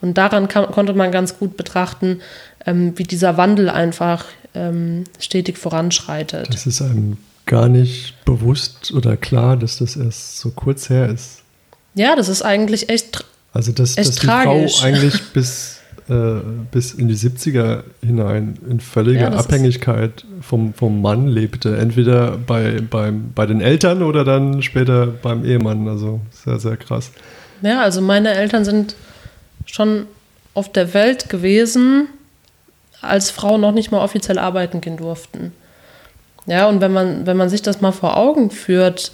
Und daran kann, konnte man ganz gut betrachten, ähm, wie dieser Wandel einfach ähm, stetig voranschreitet. Das ist einem gar nicht bewusst oder klar, dass das erst so kurz her ist. Ja, das ist eigentlich echt. Also, dass, dass die tragisch. Frau eigentlich bis äh, bis in die 70er hinein in völliger ja, Abhängigkeit vom, vom Mann lebte. Entweder bei, beim, bei den Eltern oder dann später beim Ehemann. Also sehr, sehr krass. Ja, also meine Eltern sind schon auf der Welt gewesen, als Frauen noch nicht mal offiziell arbeiten gehen durften. Ja, und wenn man, wenn man sich das mal vor Augen führt,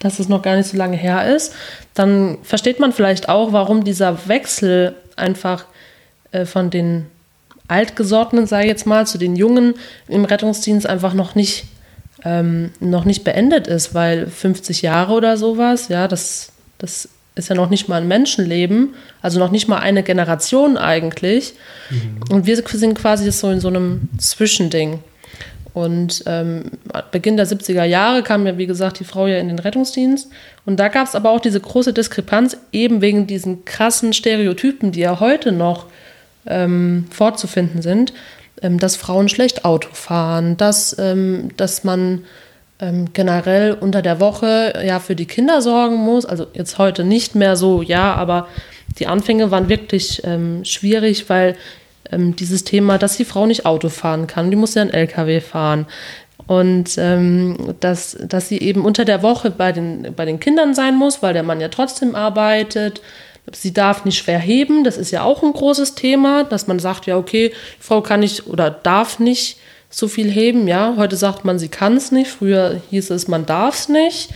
dass es noch gar nicht so lange her ist, dann versteht man vielleicht auch, warum dieser Wechsel einfach äh, von den Altgesorgten, sage ich jetzt mal, zu den Jungen im Rettungsdienst einfach noch nicht, ähm, noch nicht beendet ist, weil 50 Jahre oder sowas, ja, das, das ist ja noch nicht mal ein Menschenleben, also noch nicht mal eine Generation eigentlich. Mhm. Und wir sind quasi so in so einem Zwischending. Und ähm, Beginn der 70er Jahre kam ja, wie gesagt, die Frau ja in den Rettungsdienst. Und da gab es aber auch diese große Diskrepanz, eben wegen diesen krassen Stereotypen, die ja heute noch ähm, fortzufinden sind, ähm, dass Frauen schlecht Auto fahren, dass, ähm, dass man ähm, generell unter der Woche ja für die Kinder sorgen muss. Also jetzt heute nicht mehr so, ja, aber die Anfänge waren wirklich ähm, schwierig, weil ähm, dieses Thema, dass die Frau nicht Auto fahren kann, die muss ja ein LKW fahren. Und ähm, dass, dass sie eben unter der Woche bei den, bei den Kindern sein muss, weil der Mann ja trotzdem arbeitet. Sie darf nicht schwer heben, das ist ja auch ein großes Thema, dass man sagt, ja, okay, die Frau kann nicht oder darf nicht so viel heben. Ja, heute sagt man, sie kann es nicht. Früher hieß es, man darf es nicht.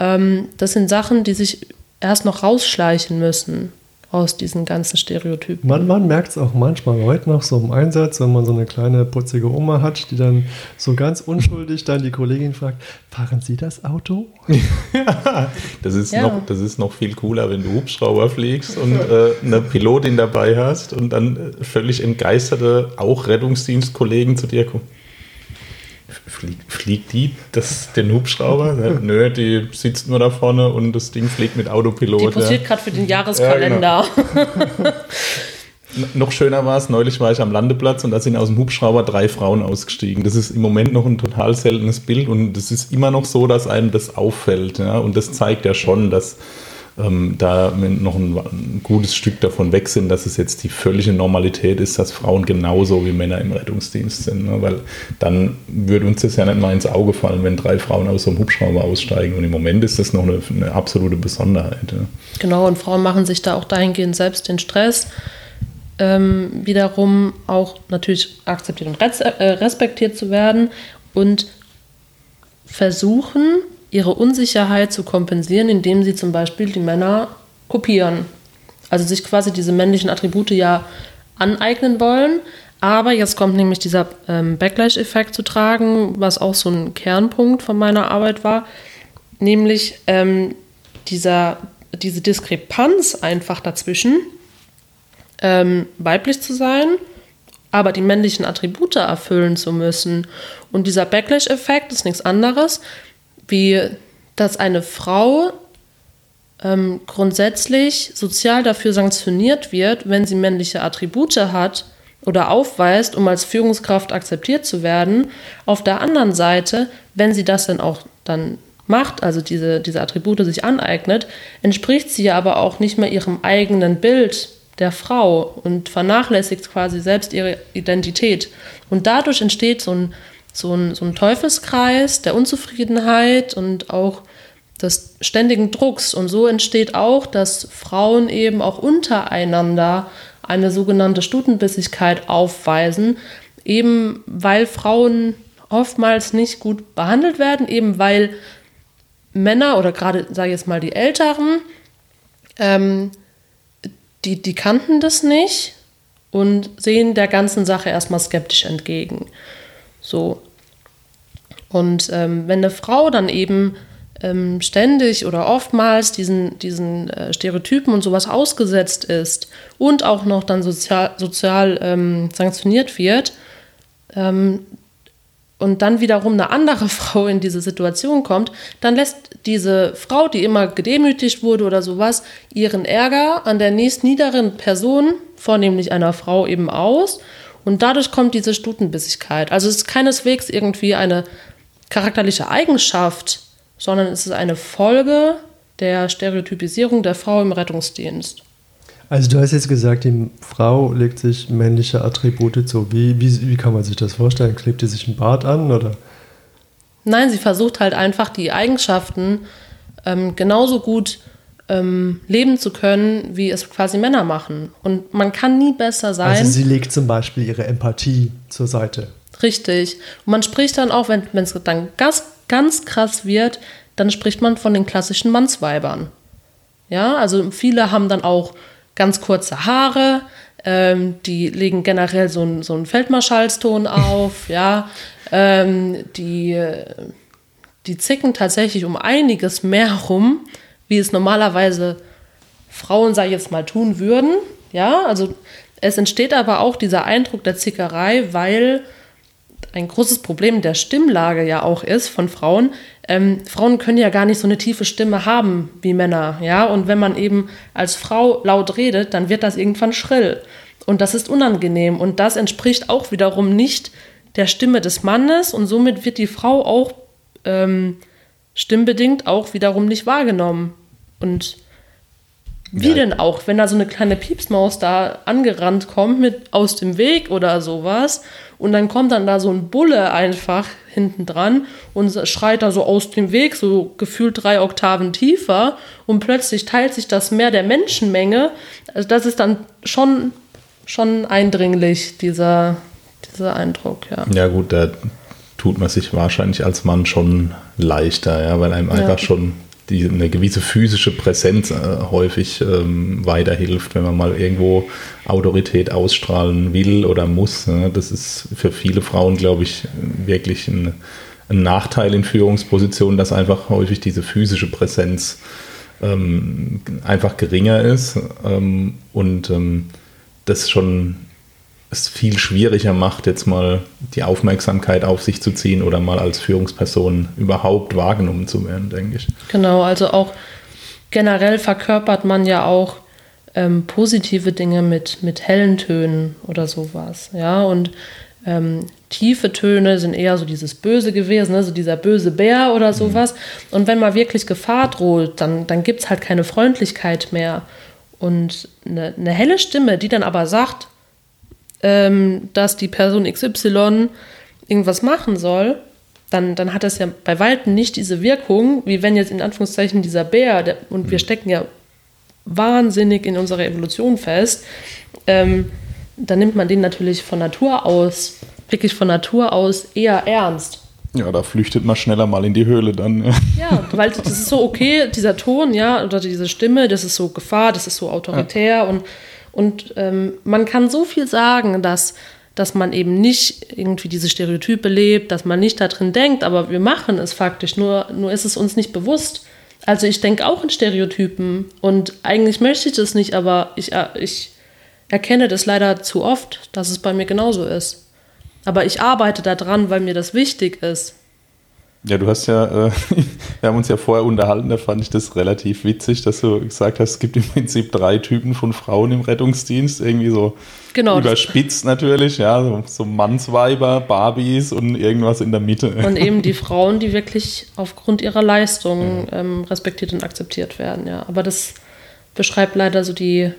Ähm, das sind Sachen, die sich erst noch rausschleichen müssen aus diesen ganzen Stereotypen. Man, man merkt es auch manchmal heute noch so im Einsatz, wenn man so eine kleine putzige Oma hat, die dann so ganz unschuldig dann die Kollegin fragt, fahren Sie das Auto? ja, das ist, ja. noch, das ist noch viel cooler, wenn du Hubschrauber fliegst und äh, eine Pilotin dabei hast und dann äh, völlig entgeisterte, auch Rettungsdienstkollegen zu dir kommen fliegt, fliegt die das, den Hubschrauber? Nö, die sitzt nur da vorne und das Ding fliegt mit Autopilot. Die posiert ja. gerade für den Jahreskalender. Ja, genau. noch schöner war es, neulich war ich am Landeplatz und da sind aus dem Hubschrauber drei Frauen ausgestiegen. Das ist im Moment noch ein total seltenes Bild und es ist immer noch so, dass einem das auffällt. Ja? Und das zeigt ja schon, dass ähm, da noch ein, ein, gutes Stück davon weg sind, dass es jetzt die völlige Normalität ist, dass Frauen genauso wie Männer im Rettungsdienst sind. Ne? Weil dann würde uns das ja nicht mal ins Auge fallen, wenn drei Frauen aus so einem Hubschrauber aussteigen. Und im Moment ist das noch eine, eine absolute Besonderheit. Ja. Genau, und Frauen machen sich da auch dahingehend selbst den Stress. Ähm, wiederum auch natürlich akzeptiert und äh, respektiert zu werden und versuchen, ihre Unsicherheit zu kompensieren, indem sie zum Beispiel die Männer kopieren. Also sich quasi diese männlichen Attribute ja aneignen wollen. Aber jetzt kommt nämlich dieser ähm, Backlash-Effekt zu tragen, was auch so ein Kernpunkt von meiner Arbeit war, nämlich ähm, dieser, diese Diskrepanz einfach dazwischen, ähm, weiblich zu sein, aber die männlichen Attribute erfüllen zu müssen. Und dieser Backlash-Effekt ist nichts anderes, wie dass eine Frau ähm, grundsätzlich sozial dafür sanktioniert wird, wenn sie männliche Attribute hat oder aufweist, um als Führungskraft akzeptiert zu werden. Auf der anderen Seite, wenn sie das dann auch dann macht, also diese, diese Attribute sich aneignet, entspricht sie ja aber auch nicht mehr ihrem eigenen Bild der Frau und vernachlässigt quasi selbst ihre Identität. Und dadurch entsteht so ein so ein, so ein Teufelskreis der Unzufriedenheit und auch des ständigen Drucks. Und so entsteht auch, dass Frauen eben auch untereinander eine sogenannte Stutenbissigkeit aufweisen, eben weil Frauen oftmals nicht gut behandelt werden, eben weil Männer oder gerade, sage ich jetzt mal, die Älteren, ähm, die, die kannten das nicht und sehen der ganzen Sache erstmal skeptisch entgegen. So. Und ähm, wenn eine Frau dann eben ähm, ständig oder oftmals diesen, diesen äh, Stereotypen und sowas ausgesetzt ist und auch noch dann sozial, sozial ähm, sanktioniert wird, ähm, und dann wiederum eine andere Frau in diese Situation kommt, dann lässt diese Frau, die immer gedemütigt wurde oder sowas, ihren Ärger an der nächst niederen Person, vornehmlich einer Frau, eben aus und dadurch kommt diese Stutenbissigkeit. Also es ist keineswegs irgendwie eine charakterliche Eigenschaft, sondern es ist eine Folge der Stereotypisierung der Frau im Rettungsdienst. Also du hast jetzt gesagt, die Frau legt sich männliche Attribute zu. Wie, wie, wie kann man sich das vorstellen? Klebt die sich ein Bart an oder? Nein, sie versucht halt einfach die Eigenschaften ähm, genauso gut zu ähm, leben zu können, wie es quasi Männer machen. Und man kann nie besser sein. Also sie legt zum Beispiel ihre Empathie zur Seite. Richtig. Und man spricht dann auch, wenn es dann ganz, ganz krass wird, dann spricht man von den klassischen Mannsweibern. Ja, also viele haben dann auch ganz kurze Haare, ähm, die legen generell so, ein, so einen Feldmarschallston auf, ja, ähm, die, die zicken tatsächlich um einiges mehr rum wie es normalerweise Frauen, sage ich jetzt mal, tun würden. Ja, also es entsteht aber auch dieser Eindruck der Zickerei, weil ein großes Problem der Stimmlage ja auch ist von Frauen. Ähm, Frauen können ja gar nicht so eine tiefe Stimme haben wie Männer, ja. Und wenn man eben als Frau laut redet, dann wird das irgendwann schrill. Und das ist unangenehm. Und das entspricht auch wiederum nicht der Stimme des Mannes. Und somit wird die Frau auch ähm, stimmbedingt auch wiederum nicht wahrgenommen. Und wie ja. denn auch, wenn da so eine kleine Piepsmaus da angerannt kommt mit aus dem Weg oder sowas und dann kommt dann da so ein Bulle einfach hinten dran und schreit da so aus dem Weg, so gefühlt drei Oktaven tiefer und plötzlich teilt sich das mehr der Menschenmenge. Also das ist dann schon, schon eindringlich, dieser, dieser Eindruck, ja. Ja gut, da tut man sich wahrscheinlich als Mann schon leichter, ja, weil einem ja. einfach schon die eine gewisse physische Präsenz äh, häufig ähm, weiterhilft, wenn man mal irgendwo Autorität ausstrahlen will oder muss. Ne? Das ist für viele Frauen, glaube ich, wirklich ein, ein, Nachteil in Führungspositionen, dass einfach häufig diese physische Präsenz ähm, einfach geringer ist ähm, und ähm, das schon es viel schwieriger macht, jetzt mal die Aufmerksamkeit auf sich zu ziehen oder mal als Führungsperson überhaupt wahrgenommen zu werden, denke ich. Genau, also auch generell verkörpert man ja auch ähm, positive Dinge mit, mit hellen Tönen oder sowas. Ja, und ähm, tiefe Töne sind eher so dieses Böse gewesen, ne? so dieser böse Bär oder mhm. sowas. Mhm. Und wenn mal wirklich Gefahr droht, dann, dann gibt es halt keine Freundlichkeit mehr. Und eine, eine helle Stimme, die dann aber sagt, ähm, dass die Person XY irgendwas machen soll, dann, dann hat das ja bei Weitem nicht diese Wirkung, wie wenn jetzt in Anführungszeichen dieser Bär, der, und wir mhm. stecken ja wahnsinnig in unserer Evolution fest, ähm, dann nimmt man den natürlich von Natur aus, wirklich von Natur aus eher ernst. Ja, da flüchtet man schneller mal in die Höhle dann. Ja, ja weil das ist so okay, dieser Ton, ja, oder diese Stimme, das ist so Gefahr, das ist so autoritär ja. und und ähm, man kann so viel sagen, dass, dass man eben nicht irgendwie diese Stereotype lebt, dass man nicht darin denkt, aber wir machen es faktisch, nur, nur ist es uns nicht bewusst. Also ich denke auch in Stereotypen und eigentlich möchte ich das nicht, aber ich, äh, ich erkenne das leider zu oft, dass es bei mir genauso ist. Aber ich arbeite daran, weil mir das wichtig ist. Ja, du hast ja, äh, wir haben uns ja vorher unterhalten, da fand ich das relativ witzig, dass du gesagt hast, es gibt im Prinzip drei Typen von Frauen im Rettungsdienst, irgendwie so genau, überspitzt natürlich, ja, so, so Mannsweiber, Barbies und irgendwas in der Mitte. Und eben die Frauen, die wirklich aufgrund ihrer Leistung ja. ähm, respektiert und akzeptiert werden, ja. Aber das beschreibt leider so die,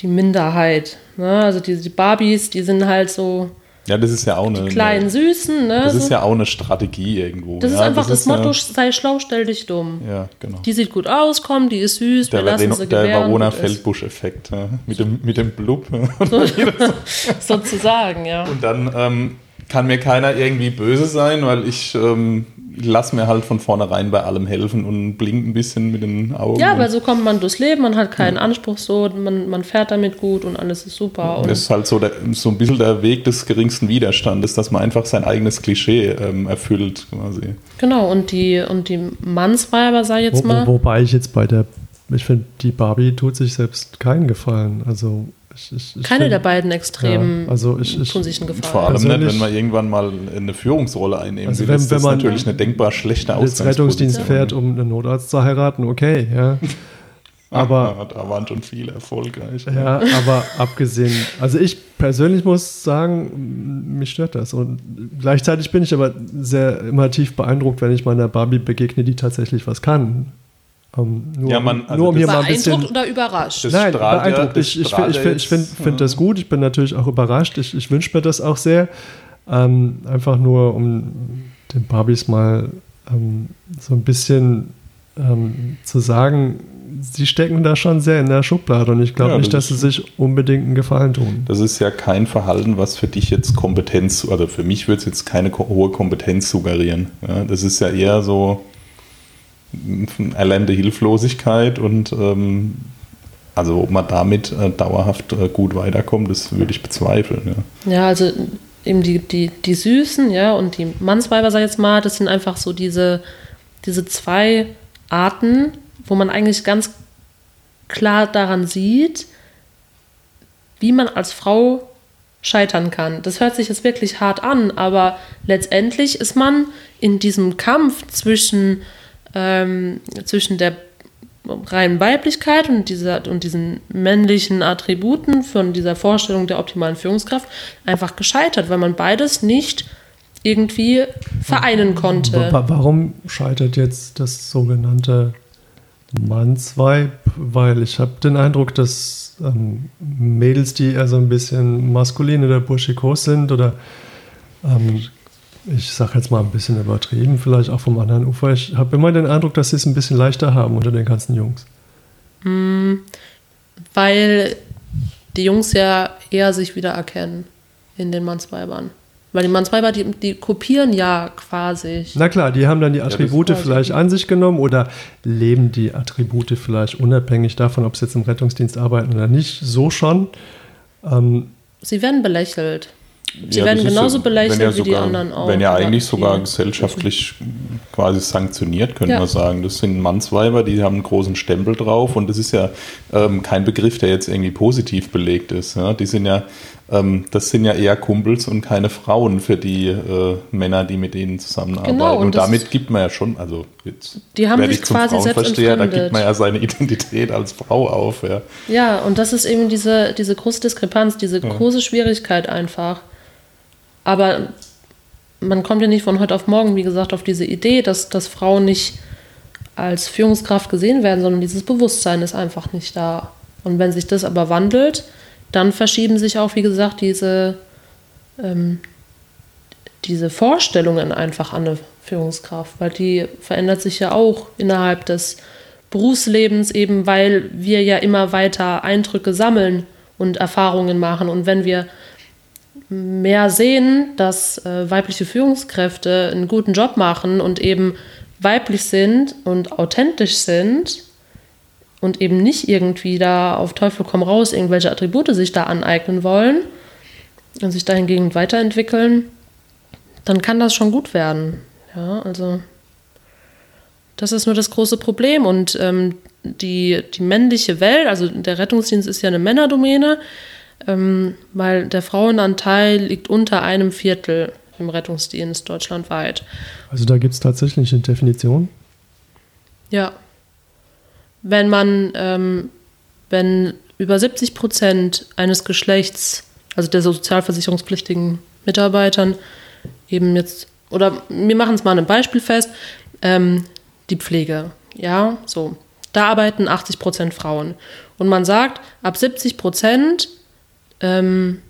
die Minderheit. Ne? Also die, die Barbies, die sind halt so ja, das ist ja auch eine. Die kleinen Süßen, ne? Das ist ja auch eine Strategie irgendwo. Das ist ja, einfach das, das Motto: sei schlau, stell dich dumm. Ja, genau. Die sieht gut aus, komm, die ist süß, der, wir lassen sie Der Verona-Feldbusch-Effekt ja, mit, dem, mit dem Blub. So, sozusagen, ja. Und dann ähm, kann mir keiner irgendwie böse sein, weil ich ähm, lass mir halt von vornherein bei allem helfen und blink ein bisschen mit den Augen. Ja, weil so kommt man durchs Leben, man hat keinen Anspruch so, man, man fährt damit gut und alles ist super. das ist halt so, der, so ein bisschen der Weg des geringsten Widerstandes, dass man einfach sein eigenes Klischee ähm, erfüllt quasi. Genau, und die, und die Mannsweiber, sag ich jetzt mal. Wo, wobei ich jetzt bei der, ich finde, die Barbie tut sich selbst keinen Gefallen. Also ich, ich, Keine find, der beiden Extremen ja, also ich, tun sich einen Gefallen. Vor allem nicht, wenn man irgendwann mal eine Führungsrolle einnehmen also will, wenn, ist das man natürlich eine denkbar schlechte Ausgangsposition. Rettungsdienst fährt, um einen Notarzt zu heiraten, okay, ja. Aber da waren schon viele erfolgreich. Ja, aber abgesehen, also ich persönlich muss sagen, mich stört das. Und gleichzeitig bin ich aber sehr immer tief beeindruckt, wenn ich meiner Barbie begegne, die tatsächlich was kann. Um, nur, ja, man, also nur um hier mal ein bisschen. oder überrascht? Nein, beeindruckt. Ich, ich, ich, ich finde find das gut. Ich bin natürlich auch überrascht. Ich, ich wünsche mir das auch sehr. Ähm, einfach nur, um den Barbies mal ähm, so ein bisschen ähm, zu sagen, sie stecken da schon sehr in der Schublade und ich glaube ja, nicht, dass sie sich unbedingt einen Gefallen tun. Das ist ja kein Verhalten, was für dich jetzt Kompetenz, also für mich würde es jetzt keine hohe Kompetenz suggerieren. Ja, das ist ja eher so erlernte Hilflosigkeit und ähm, also ob man damit äh, dauerhaft äh, gut weiterkommt, das würde ich bezweifeln. Ja, ja also eben die, die, die Süßen, ja, und die Mannsweiber, sag ich jetzt mal, das sind einfach so diese, diese zwei Arten, wo man eigentlich ganz klar daran sieht, wie man als Frau scheitern kann. Das hört sich jetzt wirklich hart an, aber letztendlich ist man in diesem Kampf zwischen ähm, zwischen der reinen Weiblichkeit und, dieser, und diesen männlichen Attributen von dieser Vorstellung der optimalen Führungskraft einfach gescheitert, weil man beides nicht irgendwie vereinen konnte. Warum scheitert jetzt das sogenannte Mannsweib? Weil ich habe den Eindruck, dass ähm, Mädels, die eher so ein bisschen maskulin oder burschikos sind oder ähm, ich sage jetzt mal ein bisschen übertrieben, vielleicht auch vom anderen Ufer, ich habe immer den Eindruck, dass sie es ein bisschen leichter haben unter den ganzen Jungs. Mm, weil die Jungs ja eher sich wiedererkennen in den Mannsweibern. Weil die Mannsweiber, die, die kopieren ja quasi. Na klar, die haben dann die Attribute ja, vielleicht an sich genommen oder leben die Attribute vielleicht unabhängig davon, ob sie jetzt im Rettungsdienst arbeiten oder nicht, so schon. Ähm, sie werden belächelt. Sie ja, werden genauso belächelt ja wie sogar, die anderen auch. Werden ja eigentlich sogar gesellschaftlich quasi sanktioniert, könnte ja. man sagen. Das sind Mannsweiber, die haben einen großen Stempel drauf und das ist ja ähm, kein Begriff, der jetzt irgendwie positiv belegt ist. Ja? Die sind ja, ähm, das sind ja eher Kumpels und keine Frauen für die äh, Männer, die mit denen zusammenarbeiten. Genau, und, und damit gibt man ja schon, also jetzt die haben sich quasi Frauenversteher, da gibt man ja seine Identität als Frau auf. Ja, ja und das ist eben diese, diese große Diskrepanz, diese große Schwierigkeit einfach. Aber man kommt ja nicht von heute auf morgen, wie gesagt, auf diese Idee, dass, dass Frauen nicht als Führungskraft gesehen werden, sondern dieses Bewusstsein ist einfach nicht da. Und wenn sich das aber wandelt, dann verschieben sich auch, wie gesagt, diese, ähm, diese Vorstellungen einfach an eine Führungskraft, weil die verändert sich ja auch innerhalb des Berufslebens, eben weil wir ja immer weiter Eindrücke sammeln und Erfahrungen machen. Und wenn wir mehr sehen, dass äh, weibliche Führungskräfte einen guten Job machen und eben weiblich sind und authentisch sind und eben nicht irgendwie da auf Teufel komm raus irgendwelche Attribute sich da aneignen wollen und sich dahingegen weiterentwickeln, dann kann das schon gut werden. Ja, also das ist nur das große Problem und ähm, die, die männliche Welt, also der Rettungsdienst ist ja eine Männerdomäne, ähm, weil der Frauenanteil liegt unter einem Viertel im Rettungsdienst deutschlandweit. Also da gibt es tatsächlich eine Definition? Ja. Wenn man, ähm, wenn über 70 Prozent eines Geschlechts, also der sozialversicherungspflichtigen Mitarbeitern, eben jetzt, oder wir machen es mal ein Beispiel fest, ähm, die Pflege, ja, so. Da arbeiten 80 Prozent Frauen. Und man sagt, ab 70 Prozent ähm,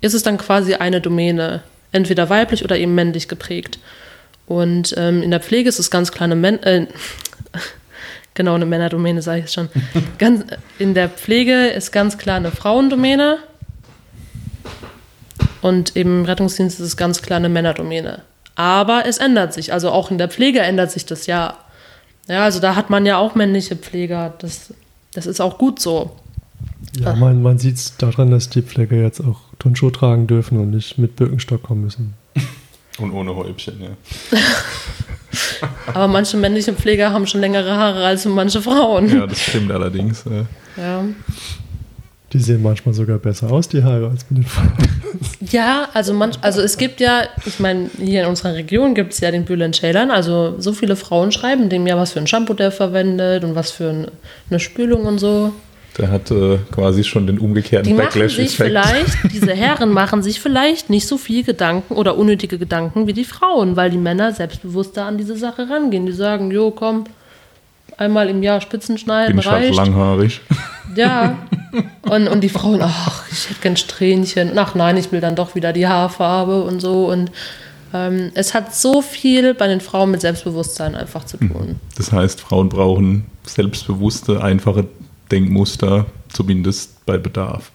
ist es dann quasi eine Domäne, entweder weiblich oder eben männlich geprägt. Und ähm, in der Pflege ist es ganz klar eine Män äh, genau eine Männerdomäne, sage ich jetzt schon. ganz, in der Pflege ist ganz klar eine Frauendomäne und im Rettungsdienst ist es ganz klar eine Männerdomäne. Aber es ändert sich, also auch in der Pflege ändert sich das ja. Ja, also da hat man ja auch männliche Pfleger. Das, das ist auch gut so. Ja, man, man sieht es daran, dass die Pfleger jetzt auch Turnschuhe tragen dürfen und nicht mit Birkenstock kommen müssen. Und ohne Häubchen, ja. Aber manche männliche Pfleger haben schon längere Haare als manche Frauen. Ja, das stimmt allerdings. Ja. Die sehen manchmal sogar besser aus, die Haare, als mit den Frauen. Ja, also, manch, also es gibt ja, ich meine, hier in unserer Region gibt es ja den Bülent Ceylan, also so viele Frauen schreiben dem ja, was für ein Shampoo der verwendet und was für eine Spülung und so. Der hat äh, quasi schon den umgekehrten Backlash-Effekt. vielleicht, diese Herren machen sich vielleicht nicht so viel Gedanken oder unnötige Gedanken wie die Frauen, weil die Männer selbstbewusster an diese Sache rangehen. Die sagen, jo, komm, einmal im Jahr Spitzen schneiden, Bin ich reicht. Langhaarig. Ja. Und, und die Frauen, ach, ich hätte gern Strähnchen. Ach nein, ich will dann doch wieder die Haarfarbe und so. Und ähm, es hat so viel bei den Frauen mit Selbstbewusstsein einfach zu tun. Das heißt, Frauen brauchen selbstbewusste, einfache Denkmuster, zumindest bei Bedarf.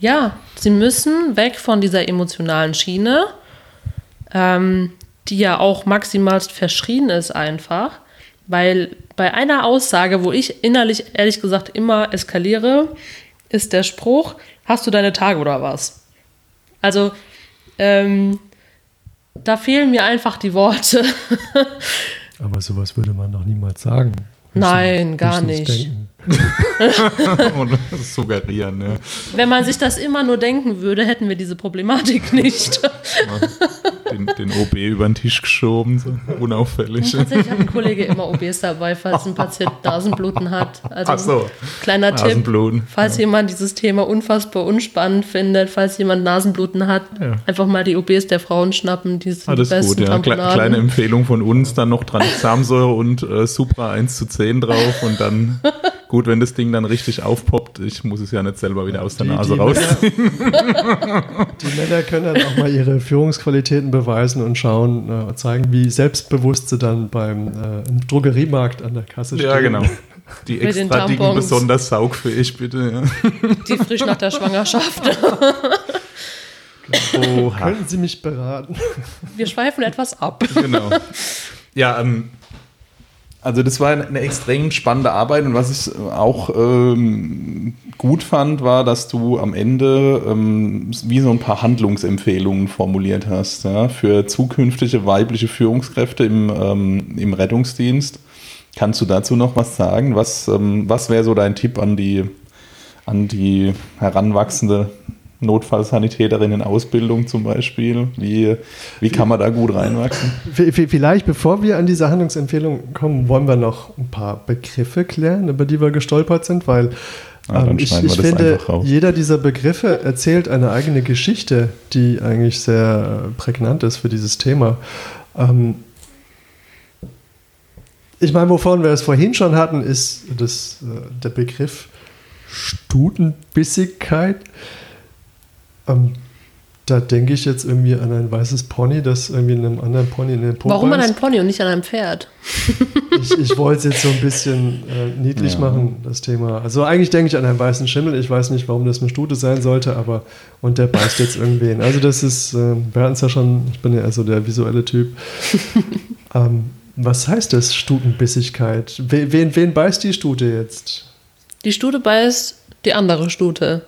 Ja, sie müssen weg von dieser emotionalen Schiene, ähm, die ja auch maximalst verschrien ist einfach, weil bei einer Aussage, wo ich innerlich ehrlich gesagt immer eskaliere, ist der Spruch, hast du deine Tage oder was? Also, ähm, da fehlen mir einfach die Worte. Aber sowas würde man doch niemals sagen. Nein, gar nicht. Denken. Und suggerieren, ja. Wenn man sich das immer nur denken würde, hätten wir diese Problematik nicht. den, den OB über den Tisch geschoben, so unauffällig. Und tatsächlich hat ein Kollege immer OBs dabei, falls ein Patient Nasenbluten hat. Also Ach so. kleiner Tipp, Nasenbluten. falls jemand dieses Thema unfassbar unspannend findet, falls jemand Nasenbluten hat, Ja. einfach mal die OBs der Frauen schnappen, die sind Alles die besten gut, ja. Kle kleine Empfehlung von uns, dann noch Tranexamsäure und äh, Supra 1 zu 10 drauf und dann, gut, wenn das Ding dann richtig aufpoppt, ich muss es ja nicht selber wieder aus der Die- Nase die raus. Männer, die Männer können dann auch mal ihre Führungsqualitäten beweisen und schauen, äh, zeigen, wie selbstbewusst sie dann beim äh, im Drogeriemarkt an der Kasse stehen. Ja, genau. Die extra dicken, besonders saugfähig, bitte. Die frisch nach der Schwangerschaft. Ja. Oha. Könnten Sie mich beraten? Wir schweifen etwas ab. genau. Ja, ähm, also das war eine extrem spannende Arbeit und was ich auch ähm, gut fand, war, dass du am Ende ähm, wie so ein paar Handlungsempfehlungen formuliert hast ja, für zukünftige weibliche Führungskräfte im, ähm, im Rettungsdienst. Kannst du dazu noch was sagen? Was, ähm, was wäre so dein Tipp an die, an die heranwachsende Notfallsanitäterin in Ausbildung zum Beispiel? Wie, wie kann man da gut reinwachsen? Vielleicht, bevor wir an diese Handlungsempfehlung kommen, wollen wir noch ein paar Begriffe klären, über die wir gestolpert sind, weil Ah, ähm, ich, ich finde, jeder dieser Begriffe erzählt eine eigene Geschichte, die eigentlich sehr prägnant ist für dieses Thema. Ähm, ich meine, wovon wir es vorhin schon hatten, ist das, äh, der Begriff Stutenbissigkeit. Ähm, da denke ich jetzt irgendwie an ein weißes Pony, das irgendwie einem anderen Pony in den Po Warum an einem Pony und nicht an einem Pferd? Ich, ich wollte es jetzt so ein bisschen äh, niedlich Ja. machen, das Thema. Also eigentlich denke ich an einen weißen Schimmel. Ich weiß nicht, warum das eine Stute sein sollte, aber und der beißt jetzt irgendwen. Also das ist, äh, wir hatten es ja schon, ich bin ja eher so der visuelle Typ. ähm, was heißt das, Stutenbissigkeit? Wen, wen, wen beißt die Stute jetzt? Die Stute beißt die andere Stute.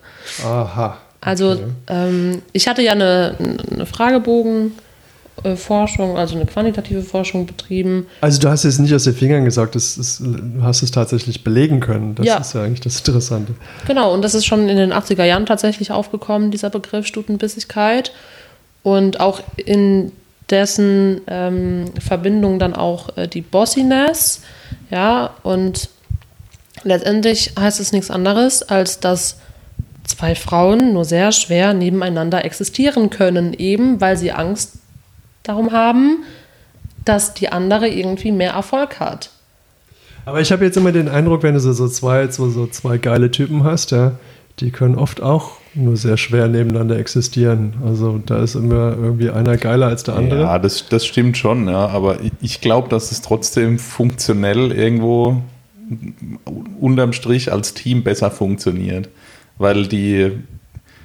Aha. Also Okay. ähm, ich hatte ja eine, eine Fragebogenforschung, also eine quantitative Forschung betrieben. Also du hast es nicht aus den Fingern gesagt, das ist, du hast es tatsächlich belegen können. Das Ja. ist ja eigentlich das Interessante. Genau, und das ist schon in den 80er Jahren tatsächlich aufgekommen, dieser Begriff Stutenbissigkeit. Und auch in dessen ähm, Verbindung dann auch äh, die Bossiness. Ja, und letztendlich heißt es nichts anderes, als dass zwei Frauen nur sehr schwer nebeneinander existieren können, eben weil sie Angst darum haben, dass die andere irgendwie mehr Erfolg hat. Aber ich habe jetzt immer den Eindruck, wenn du so, so, zwei, so, so zwei geile Typen hast, ja, die können oft auch nur sehr schwer nebeneinander existieren. Also da ist immer irgendwie einer geiler als der andere. Ja, das, das stimmt schon, ja. Aber ich, ich glaube, dass es trotzdem funktionell irgendwo unterm Strich als Team besser funktioniert. Weil die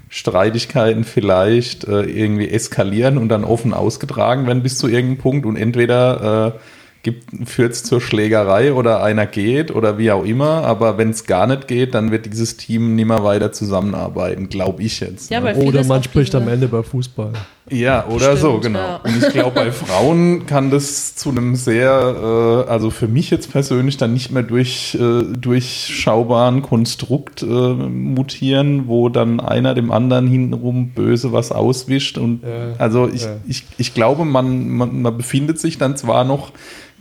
Streitigkeiten vielleicht äh, irgendwie eskalieren und dann offen ausgetragen werden bis zu irgendeinem Punkt und entweder äh, führt es zur Schlägerei oder einer geht oder wie auch immer, aber wenn es gar nicht geht, dann wird dieses Team nicht mehr weiter zusammenarbeiten, glaube ich jetzt. Ja, ne? Oder man spricht am Ende bei Fußball. Ja, oder Stimmt, so, genau. ja. Und ich glaube, bei Frauen kann das zu einem sehr, äh, also für mich jetzt persönlich dann nicht mehr durch, äh, durchschaubaren Konstrukt äh, mutieren, wo dann einer dem anderen hintenrum böse was auswischt. Und also ich, ich, ich glaube, man, man, man befindet sich dann zwar noch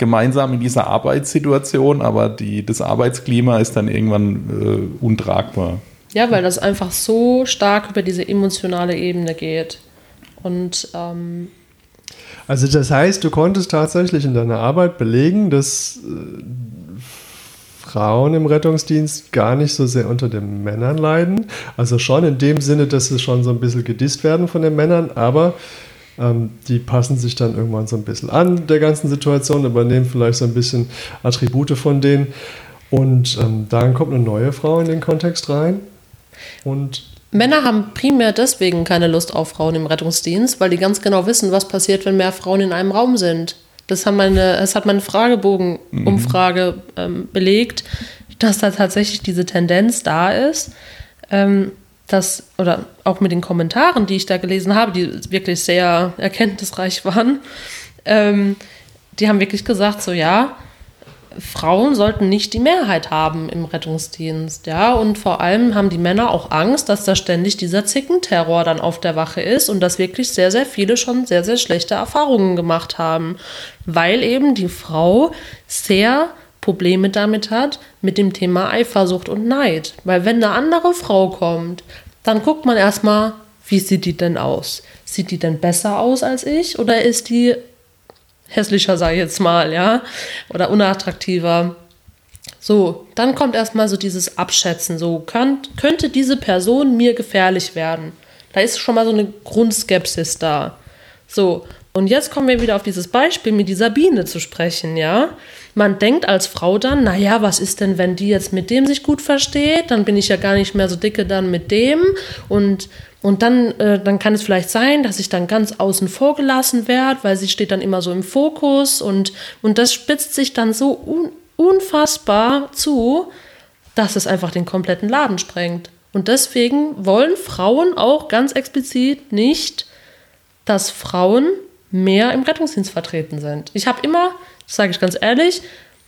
gemeinsam in dieser Arbeitssituation, aber die, das Arbeitsklima ist dann irgendwann äh, untragbar. Ja, weil das einfach so stark über diese emotionale Ebene geht. Und ähm, Also das heißt, du konntest tatsächlich in deiner Arbeit belegen, dass äh, Frauen im Rettungsdienst gar nicht so sehr unter den Männern leiden. Also schon in dem Sinne, dass sie schon so ein bisschen gedisst werden von den Männern, aber ähm, die passen sich dann irgendwann so ein bisschen an der ganzen Situation, übernehmen vielleicht so ein bisschen Attribute von denen. Und ähm, dann kommt eine neue Frau in den Kontext rein. Und Männer haben primär deswegen keine Lust auf Frauen im Rettungsdienst, weil die ganz genau wissen, was passiert, wenn mehr Frauen in einem Raum sind. Das, haben meine, das hat meine Fragebogenumfrage ähm, belegt, dass da tatsächlich diese Tendenz da ist, ähm, dass, oder auch mit den Kommentaren, die ich da gelesen habe, die wirklich sehr erkenntnisreich waren, ähm, die haben wirklich gesagt, so ja, Frauen sollten nicht die Mehrheit haben im Rettungsdienst, ja. Und vor allem haben die Männer auch Angst, dass da ständig dieser Zickenterror dann auf der Wache ist und dass wirklich sehr, sehr viele schon sehr, sehr schlechte Erfahrungen gemacht haben, weil eben die Frau sehr Probleme damit hat, mit dem Thema Eifersucht und Neid. Weil wenn eine andere Frau kommt, dann guckt man erstmal, wie sieht die denn aus? Sieht die denn besser aus als ich oder ist die hässlicher, sage ich jetzt mal, ja, oder unattraktiver. So, dann kommt erstmal so dieses Abschätzen, so könnt, könnte diese Person mir gefährlich werden. Da ist schon mal so eine Grundskepsis da. So, und jetzt kommen wir wieder auf dieses Beispiel mit dieser Biene zu sprechen, ja. Man denkt als Frau dann, naja, was ist denn, wenn die jetzt mit dem sich gut versteht? Dann bin ich ja gar nicht mehr so dicke dann mit dem. Und und dann, äh, dann kann es vielleicht sein, dass ich dann ganz außen vor gelassen werde, weil sie steht dann immer so im Fokus und, und das spitzt sich dann so un unfassbar zu, dass es einfach den kompletten Laden sprengt. Und deswegen wollen Frauen auch ganz explizit nicht, dass Frauen mehr im Rettungsdienst vertreten sind. Ich habe immer, sage ich ganz ehrlich,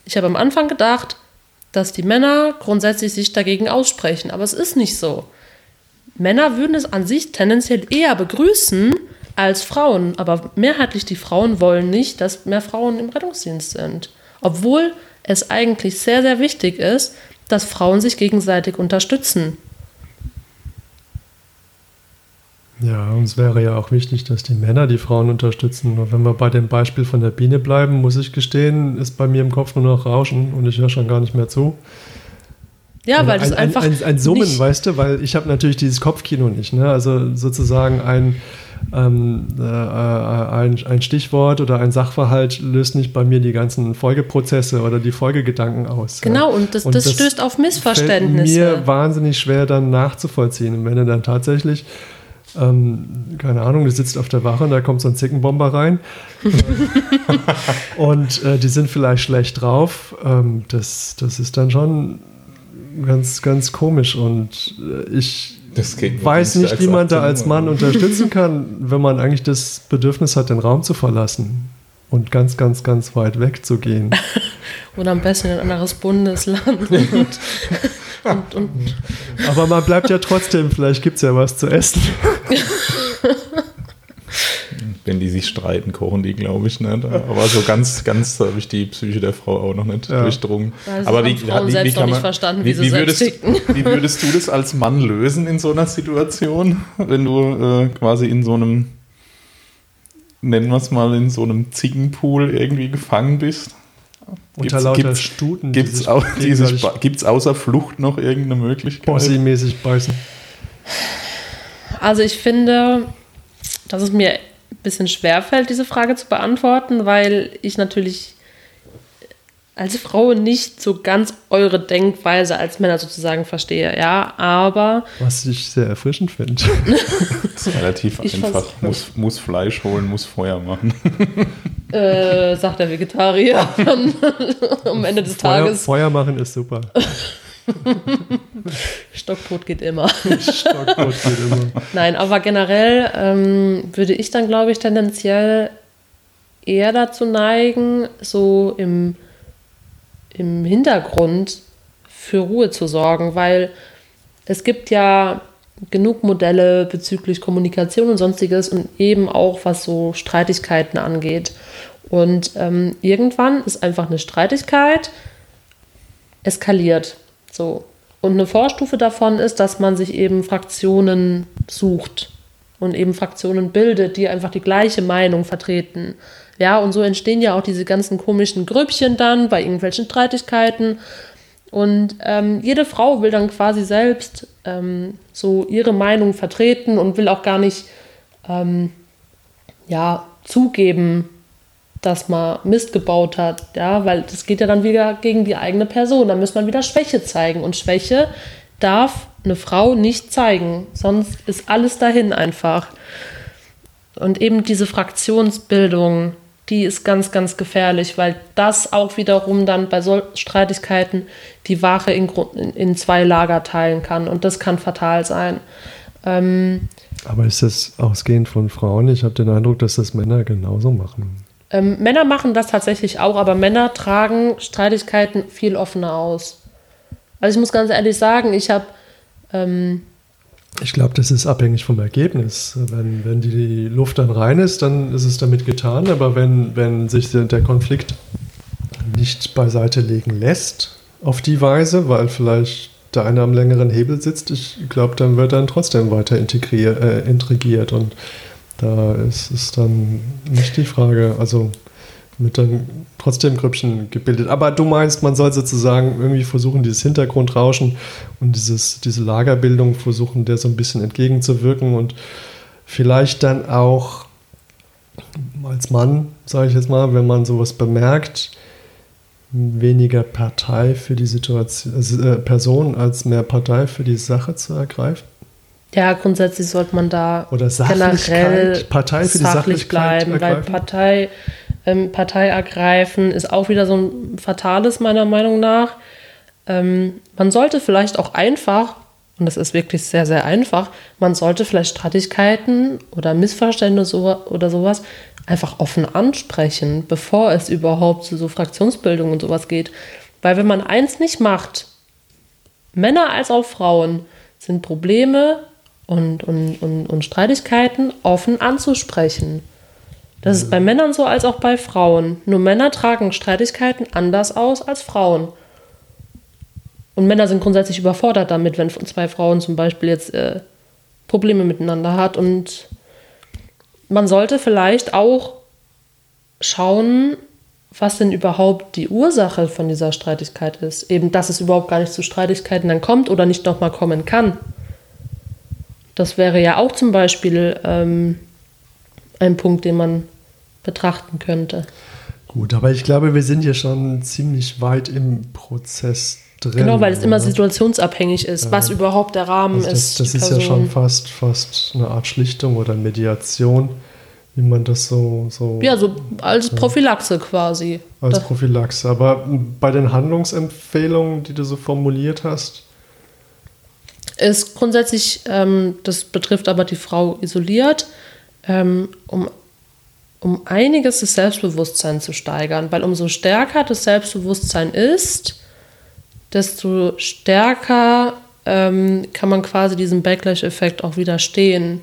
ich habe am Anfang gedacht, dass die Männer grundsätzlich sich dagegen aussprechen, aber es ist nicht so. Männer würden es an sich tendenziell eher begrüßen als Frauen, aber mehrheitlich die Frauen wollen nicht, dass mehr Frauen im Rettungsdienst sind. Obwohl es eigentlich sehr, sehr wichtig ist, dass Frauen sich gegenseitig unterstützen. Ja, und es wäre ja auch wichtig, dass die Männer die Frauen unterstützen. Und wenn wir bei dem Beispiel von der Biene bleiben, muss ich gestehen, ist bei mir im Kopf nur noch Rauschen und ich höre schon gar nicht mehr zu. Ja, weil das ein, einfach. Ein, ein Summen, nicht weißt du, weil ich habe natürlich dieses Kopfkino nicht. Ne? Also sozusagen ein, ähm, äh, ein, ein Stichwort oder ein Sachverhalt löst nicht bei mir die ganzen Folgeprozesse oder die Folgegedanken aus. Genau, ja. und, das, und das, das, stößt auf Missverständnisse. Fällt mir wahnsinnig schwer dann nachzuvollziehen. Und wenn du dann tatsächlich ähm, keine Ahnung, du sitzt auf der Wache und da kommt so ein Zickenbomber rein und äh, die sind vielleicht schlecht drauf. Ähm, das, das ist dann schon ganz, ganz komisch und äh, ich weiß nicht, wie man da als Mann unterstützen kann, wenn man eigentlich das Bedürfnis hat, den Raum zu verlassen und ganz, ganz, ganz weit wegzugehen. Oder am besten in ein anderes Bundesland. Und, und. Aber man bleibt ja trotzdem, vielleicht gibt es ja was zu essen. wenn die sich streiten, kochen die, glaube ich, nicht. Aber so ganz, ganz habe ich die Psyche der Frau auch noch nicht ja. durchdrungen. Das Aber wie, Frauen wie, selbst wie noch nicht verstanden, wie, wie, würdest, wie würdest du das als Mann lösen in so einer Situation, wenn du äh, quasi in so einem, nennen wir es mal, in so einem Zickenpool irgendwie gefangen bist? Unter lauter gibt's, Stuten. Gibt es au außer Flucht noch irgendeine Möglichkeit? Bossy-mäßig beißen. Also ich finde, dass es mir bisschen schwerfällt, diese Frage zu beantworten, weil ich natürlich als Frau nicht so ganz eure Denkweise als Männer sozusagen verstehe, ja, aber. Was ich sehr erfrischend finde. das ist relativ ich einfach. Muss, muss Fleisch holen, muss Feuer machen. Äh, sagt der Vegetarier am Ende des Feuer, Tages. Feuer machen ist super. Stockbrot geht immer. Stockbrot geht immer. Nein, aber generell ähm, würde ich dann, glaube ich, tendenziell eher dazu neigen, so im, im Hintergrund für Ruhe zu sorgen, weil es gibt ja genug Modelle bezüglich Kommunikation und sonstiges und eben auch was so Streitigkeiten angeht. Und ähm, irgendwann ist einfach eine Streitigkeit eskaliert. So. Und eine Vorstufe davon ist, dass man sich eben Fraktionen sucht und eben Fraktionen bildet, die einfach die gleiche Meinung vertreten. Ja, und so entstehen ja auch diese ganzen komischen Grüppchen dann bei irgendwelchen Streitigkeiten. Und ähm, jede Frau will dann quasi selbst ähm, so ihre Meinung vertreten und will auch gar nicht ähm, ja, zugeben, dass man Mist gebaut hat, ja, weil das geht ja dann wieder gegen die eigene Person. Da muss man wieder Schwäche zeigen und Schwäche darf eine Frau nicht zeigen, sonst ist alles dahin einfach. Und eben diese Fraktionsbildung, die ist ganz, ganz gefährlich, weil das auch wiederum dann bei solchen Streitigkeiten die Wache in, in, zwei Lager teilen kann und das kann fatal sein. Ähm, Aber ist das ausgehend von Frauen? Ich habe den Eindruck, dass das Männer genauso machen. Ähm, Männer machen das tatsächlich auch, aber Männer tragen Streitigkeiten viel offener aus. Also ich muss ganz ehrlich sagen, ich habe... Ähm, ich glaube, das ist abhängig vom Ergebnis. Wenn, wenn die Luft dann rein ist, dann ist es damit getan. Aber wenn, wenn sich der Konflikt nicht beiseite legen lässt auf die Weise, weil vielleicht der eine am längeren Hebel sitzt, ich glaube, dann wird dann trotzdem weiter integriert, äh, intrigiert. Und da ist es dann nicht die Frage, also wird dann trotzdem Grüppchen gebildet. Aber du meinst, man soll sozusagen irgendwie versuchen, dieses Hintergrundrauschen und dieses, diese Lagerbildung versuchen, der so ein bisschen entgegenzuwirken und vielleicht dann auch als Mann, sage ich jetzt mal, wenn man sowas bemerkt, weniger Partei für die Situation, also, äh, Person als mehr Partei für die Sache zu ergreifen? Ja, grundsätzlich sollte man da Oder generell Partei für die sachlich bleiben, ergreifen? weil Partei, ähm, Partei ergreifen ist auch wieder so ein fatales meiner Meinung nach. Ähm, man sollte vielleicht auch einfach, und das ist wirklich sehr, sehr einfach, man sollte vielleicht Streitigkeiten oder Missverständnisse oder sowas einfach offen ansprechen, bevor es überhaupt zu so Fraktionsbildung und sowas geht. Weil wenn man eins nicht macht, Männer als auch Frauen, sind Probleme und, und, und, und Streitigkeiten offen anzusprechen. Das ist bei Männern so als auch bei Frauen. Nur Männer tragen Streitigkeiten anders aus als Frauen. Und Männer sind grundsätzlich überfordert damit, wenn zwei Frauen zum Beispiel jetzt äh, Probleme miteinander hat und man sollte vielleicht auch schauen, was denn überhaupt die Ursache von dieser Streitigkeit ist. Eben, dass es überhaupt gar nicht zu Streitigkeiten dann kommt oder nicht nochmal kommen kann. Das wäre ja auch zum Beispiel ähm, ein Punkt, den man betrachten könnte. Gut, aber ich glaube, wir sind hier schon ziemlich weit im Prozess drin. Genau, weil es immer situationsabhängig ist, ja. was überhaupt der Rahmen also das, ist. Das ist ja schon fast, fast eine Art Schlichtung oder Mediation, wie man das so. so ja, so als Prophylaxe quasi. Als das Prophylaxe. Aber bei den Handlungsempfehlungen, die du so formuliert hast, ist grundsätzlich, ähm, das betrifft aber die Frau isoliert, ähm, um, um einiges das Selbstbewusstsein zu steigern, weil umso stärker das Selbstbewusstsein ist, desto stärker ähm, kann man quasi diesem Backlash-Effekt auch widerstehen.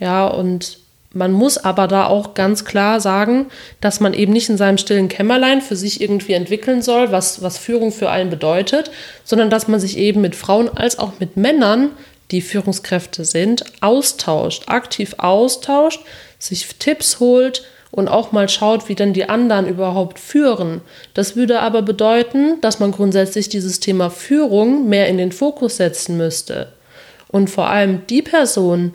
Ja, und man muss aber da auch ganz klar sagen, dass man eben nicht in seinem stillen Kämmerlein für sich irgendwie entwickeln soll, was, was Führung für einen bedeutet, sondern dass man sich eben mit Frauen als auch mit Männern, die Führungskräfte sind, austauscht, aktiv austauscht, sich Tipps holt und auch mal schaut, wie denn die anderen überhaupt führen. Das würde aber bedeuten, dass man grundsätzlich dieses Thema Führung mehr in den Fokus setzen müsste. Und vor allem die Person,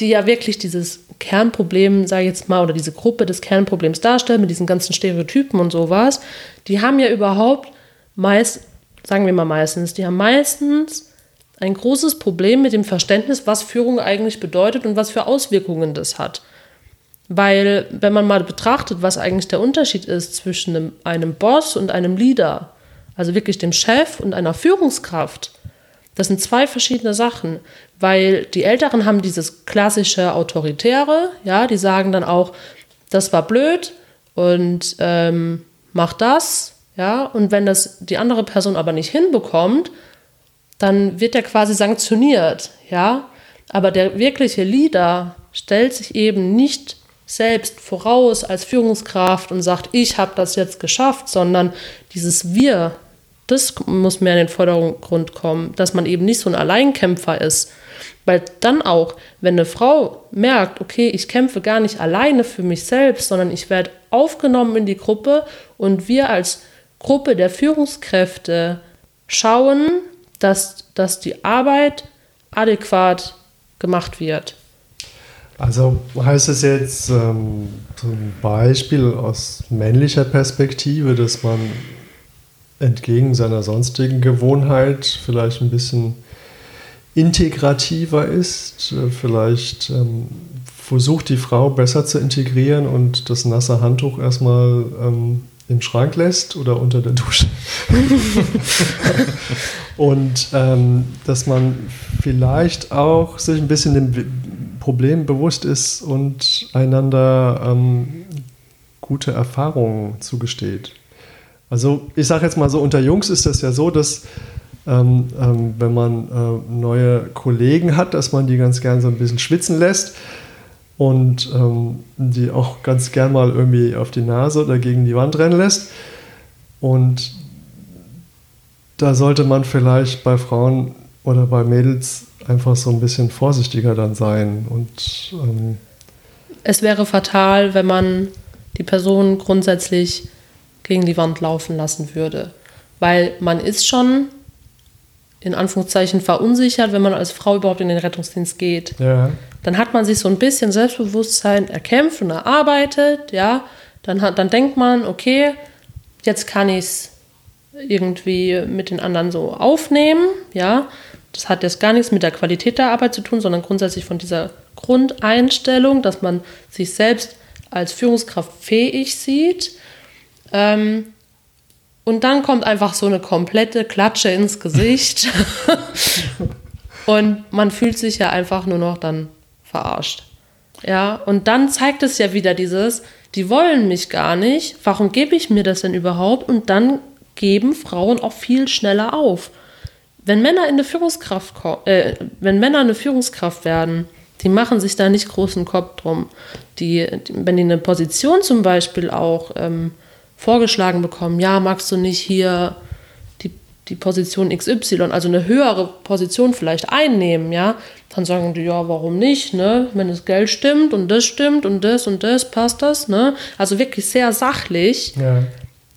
die ja wirklich dieses Kernproblem, sage ich jetzt mal, oder diese Gruppe des Kernproblems darstellt, mit diesen ganzen Stereotypen und sowas, die haben ja überhaupt meist, sagen wir mal meistens, die haben meistens ein großes Problem mit dem Verständnis, was Führung eigentlich bedeutet und was für Auswirkungen das hat. Weil, wenn man mal betrachtet, was eigentlich der Unterschied ist zwischen einem, Boss und einem Leader, also wirklich dem Chef und einer Führungskraft, das sind zwei verschiedene Sachen, weil die Älteren haben dieses klassische Autoritäre, ja, die sagen dann auch, das war blöd und ähm, mach das, ja, und wenn das die andere Person aber nicht hinbekommt, dann wird er quasi sanktioniert, ja, aber der wirkliche Leader stellt sich eben nicht selbst voraus als Führungskraft und sagt, ich habe das jetzt geschafft, sondern dieses Wir, das muss mehr in den Vordergrund kommen, dass man eben nicht so ein Alleinkämpfer ist. Weil dann auch, wenn eine Frau merkt, okay, ich kämpfe gar nicht alleine für mich selbst, sondern ich werde aufgenommen in die Gruppe und wir als Gruppe der Führungskräfte schauen, dass, dass die Arbeit adäquat gemacht wird. Also heißt es jetzt ähm, zum Beispiel aus männlicher Perspektive, dass man entgegen seiner sonstigen Gewohnheit vielleicht ein bisschen integrativer ist, äh, vielleicht ähm, versucht die Frau besser zu integrieren und das nasse Handtuch erstmal ähm, im Schrank lässt oder unter der Dusche. und ähm, dass man vielleicht auch sich ein bisschen dem Problem bewusst ist und einander ähm, gute Erfahrungen zugesteht. Also ich sage jetzt mal so, unter Jungs ist das ja so, dass ähm, ähm, wenn man äh, neue Kollegen hat, dass man die ganz gern so ein bisschen schwitzen lässt und ähm, die auch ganz gern mal irgendwie auf die Nase oder gegen die Wand rennen lässt. Und da sollte man vielleicht bei Frauen oder bei Mädels einfach so ein bisschen vorsichtiger dann sein. Und ähm es wäre fatal, wenn man die Person grundsätzlich gegen die Wand laufen lassen würde. Weil man ist schon in Anführungszeichen verunsichert, wenn man als Frau überhaupt in den Rettungsdienst geht. Ja. Dann hat man sich so ein bisschen Selbstbewusstsein erkämpft und erarbeitet, ja. Dann, hat, dann denkt man, okay, jetzt kann ich es irgendwie mit den anderen so aufnehmen, ja. Das hat jetzt gar nichts mit der Qualität der Arbeit zu tun, sondern grundsätzlich von dieser Grundeinstellung, dass man sich selbst als Führungskraft fähig sieht. Ähm, und dann kommt einfach so eine komplette Klatsche ins Gesicht. und man fühlt sich ja einfach nur noch dann verarscht. Ja, und dann zeigt es ja wieder dieses, die wollen mich gar nicht, warum gebe ich mir das denn überhaupt? Und dann geben Frauen auch viel schneller auf. Wenn Männer in eine Führungskraft äh, wenn Männer eine Führungskraft werden, die machen sich da nicht großen Kopf drum. Die, die wenn die eine Position zum Beispiel auch ähm, vorgeschlagen bekommen, ja, magst du nicht hier die, die Position XY, also eine höhere Position vielleicht einnehmen, ja, dann sagen die, ja, warum nicht, ne? Wenn das Geld stimmt und das stimmt und das und das, passt das, ne? Also wirklich sehr sachlich. Ja.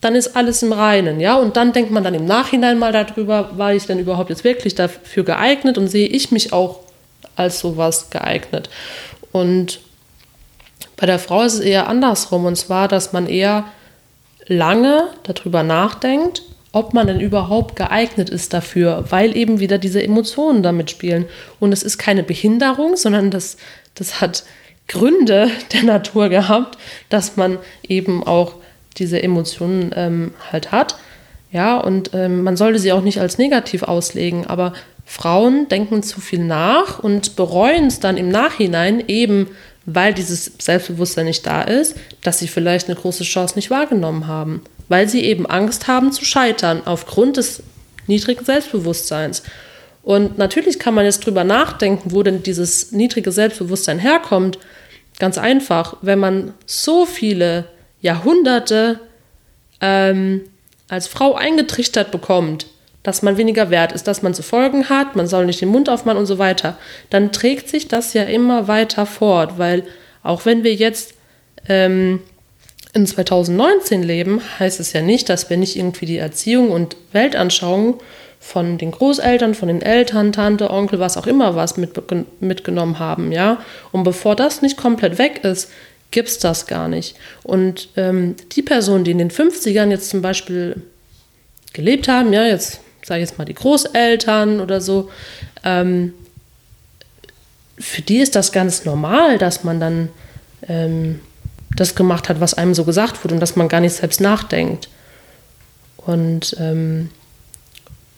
Dann ist alles im Reinen, ja. Und dann denkt man dann im Nachhinein mal darüber, war ich denn überhaupt jetzt wirklich dafür geeignet und sehe ich mich auch als sowas geeignet. Und bei der Frau ist es eher andersrum. Und zwar, dass man eher lange darüber nachdenkt, ob man denn überhaupt geeignet ist dafür, weil eben wieder diese Emotionen damit spielen. Und es ist keine Behinderung, sondern das, das hat Gründe der Natur gehabt, dass man eben auch diese Emotionen ähm, halt hat. Ja, und ähm, man sollte sie auch nicht als negativ auslegen, aber Frauen denken zu viel nach und bereuen es dann im Nachhinein eben, weil dieses Selbstbewusstsein nicht da ist, dass sie vielleicht eine große Chance nicht wahrgenommen haben, weil sie eben Angst haben zu scheitern aufgrund des niedrigen Selbstbewusstseins. Und natürlich kann man jetzt drüber nachdenken, wo denn dieses niedrige Selbstbewusstsein herkommt. Ganz einfach, wenn man so viele Jahrhunderte ähm, als Frau eingetrichtert bekommt, dass man weniger wert ist, dass man zu folgen hat, man soll nicht den Mund aufmachen und so weiter, dann trägt sich das ja immer weiter fort, weil auch wenn wir jetzt ähm, in 2019 leben, heißt es ja nicht, dass wir nicht irgendwie die Erziehung und Weltanschauung von den Großeltern, von den Eltern, Tante, Onkel, was auch immer was mit, mitgenommen haben, ja. Und bevor das nicht komplett weg ist, gibt es das gar nicht. Und ähm, die Personen, die in den 50ern jetzt zum Beispiel gelebt haben, ja, jetzt sage ich jetzt mal die Großeltern oder so, ähm, für die ist das ganz normal, dass man dann ähm, das gemacht hat, was einem so gesagt wurde und dass man gar nicht selbst nachdenkt. Und, ähm,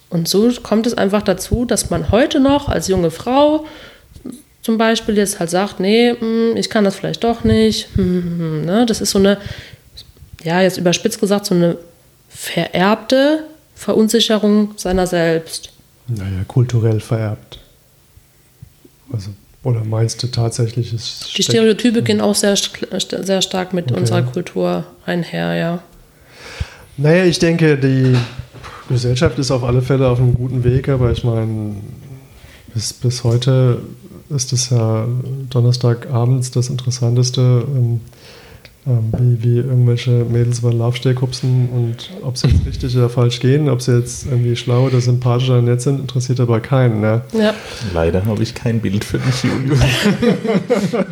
und so kommt es einfach dazu, dass man heute noch als junge Frau zum Beispiel jetzt halt sagt, nee, hm, ich kann das vielleicht doch nicht. Hm, hm, ne? Das ist so eine, ja, jetzt überspitzt gesagt, so eine vererbte Verunsicherung seiner selbst. Naja, kulturell vererbt. Also, oder meinst du tatsächlich, es Die Stereotype gehen auch sehr, sehr stark mit okay. unserer Kultur einher, ja. Naja, ich denke, die Gesellschaft ist auf alle Fälle auf einem guten Weg, aber ich meine, bis, bis heute ist es ja Donnerstagabends das Interessanteste. Ähm, ähm, wie, wie irgendwelche Mädels über den Laufsteg hupsen und ob sie jetzt richtig oder falsch gehen, ob sie jetzt irgendwie schlau oder sympathisch oder nett sind, interessiert aber keinen. Ne? Ja. Leider habe ich kein Bild für dich, Julius.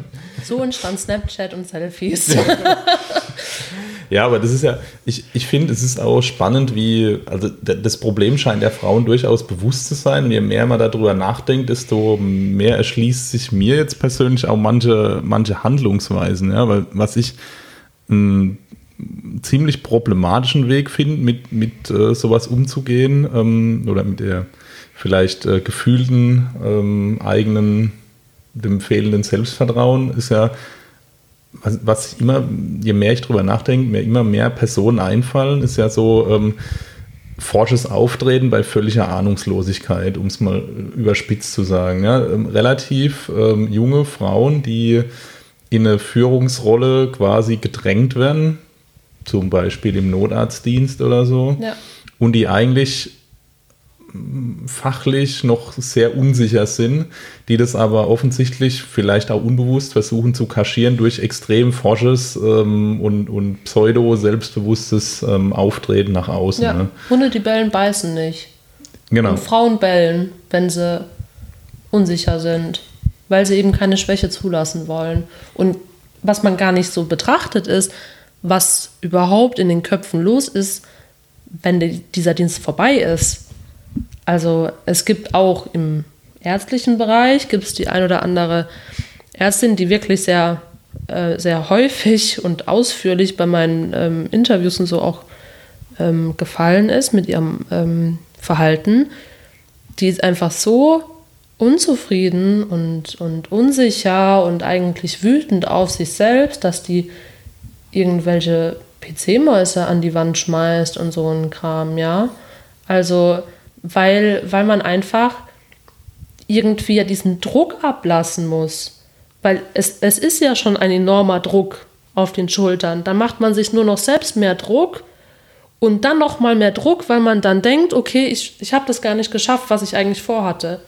so entstand Snapchat und Selfies. Ja, aber das ist ja, ich, ich finde, es ist auch spannend, wie, also das Problem scheint der Frauen durchaus bewusst zu sein. Und je mehr man darüber nachdenkt, desto mehr erschließt sich mir jetzt persönlich auch manche, manche Handlungsweisen. Ja, weil was ich einen ziemlich problematischen Weg finden, mit, mit äh, sowas umzugehen ähm, oder mit der vielleicht äh, gefühlten ähm, eigenen, dem fehlenden Selbstvertrauen, ist ja, was, was immer, je mehr ich drüber nachdenke, mir immer mehr Personen einfallen, ist ja so ähm, forsches Auftreten bei völliger Ahnungslosigkeit, um es mal überspitzt zu sagen. Ja? Ähm, relativ ähm, junge Frauen, die in eine Führungsrolle quasi gedrängt werden, zum Beispiel im Notarztdienst oder so, ja. und die eigentlich fachlich noch sehr unsicher sind, die das aber offensichtlich vielleicht auch unbewusst versuchen zu kaschieren durch extrem forsches ähm, und, und pseudo-selbstbewusstes ähm, Auftreten nach außen. Ja, ne? Hunde, die bellen, beißen nicht. Genau. Und Frauen bellen, wenn sie unsicher sind, weil sie eben keine Schwäche zulassen wollen. Und was man gar nicht so betrachtet ist, was überhaupt in den Köpfen los ist, wenn dieser Dienst vorbei ist also es gibt auch im ärztlichen Bereich, gibt es die ein oder andere Ärztin, die wirklich sehr, äh, sehr häufig und ausführlich bei meinen ähm, Interviews und so auch ähm, gefallen ist mit ihrem ähm, Verhalten. Die ist einfach so unzufrieden und, und unsicher und eigentlich wütend auf sich selbst, dass die irgendwelche PC-Mäuse an die Wand schmeißt und so ein Kram, ja. Also weil, weil man einfach irgendwie diesen Druck ablassen muss. Weil es, es ist ja schon ein enormer Druck auf den Schultern. Dann macht man sich nur noch selbst mehr Druck und dann noch mal mehr Druck, weil man dann denkt, okay, ich, ich habe das gar nicht geschafft, was ich eigentlich vorhatte.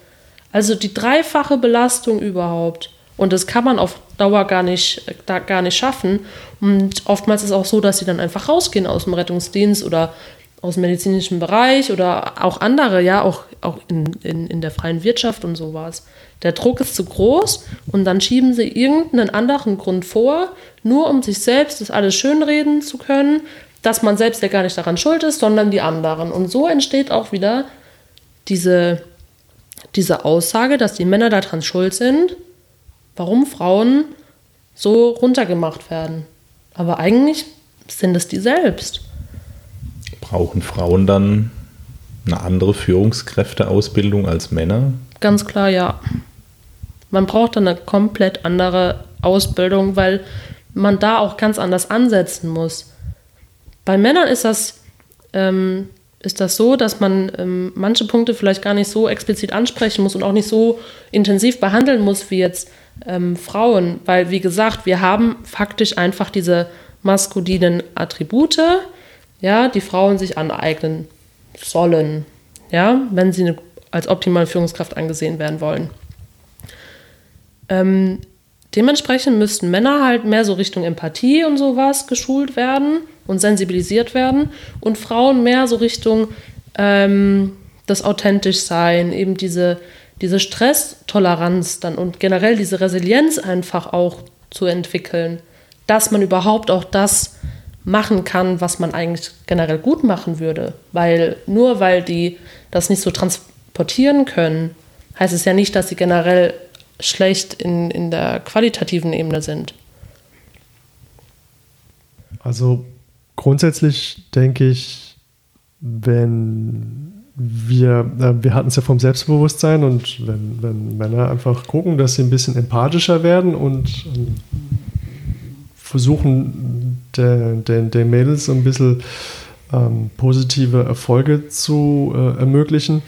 Also die dreifache Belastung überhaupt. Und das kann man auf Dauer gar nicht, da, gar nicht schaffen. Und oftmals ist es auch so, dass sie dann einfach rausgehen aus dem Rettungsdienst oder aus dem medizinischen Bereich oder auch andere, ja, auch, auch in, in, in der freien Wirtschaft und sowas. Der Druck ist zu groß und dann schieben sie irgendeinen anderen Grund vor, nur um sich selbst das alles schönreden zu können, dass man selbst ja gar nicht daran schuld ist, sondern die anderen. Und so entsteht auch wieder diese, diese Aussage, dass die Männer daran schuld sind, warum Frauen so runtergemacht werden. Aber eigentlich sind es die selbst brauchen Frauen dann eine andere Führungskräfteausbildung als Männer? Ganz klar, ja. Man braucht dann eine komplett andere Ausbildung, weil man da auch ganz anders ansetzen muss. Bei Männern ist das, ähm, ist das so, dass man ähm, manche Punkte vielleicht gar nicht so explizit ansprechen muss und auch nicht so intensiv behandeln muss wie jetzt ähm, Frauen, weil wie gesagt, wir haben faktisch einfach diese maskulinen Attribute, ja, die Frauen sich aneignen sollen, ja, wenn sie als optimale Führungskraft angesehen werden wollen. Ähm, dementsprechend müssten Männer halt mehr so Richtung Empathie und sowas geschult werden und sensibilisiert werden und Frauen mehr so Richtung ähm, das authentisch sein, eben diese, diese Stresstoleranz dann und generell diese Resilienz einfach auch zu entwickeln, dass man überhaupt auch das machen kann, was man eigentlich generell gut machen würde. Weil nur weil die das nicht so transportieren können, heißt es ja nicht, dass sie generell schlecht in, in der qualitativen Ebene sind. Also grundsätzlich denke ich, wenn wir, äh, wir hatten es ja vom Selbstbewusstsein und wenn, wenn Männer einfach gucken, dass sie ein bisschen empathischer werden und ähm, versuchen, den, den, den Mädels so ein bisschen ähm, positive Erfolge zu äh, ermöglichen,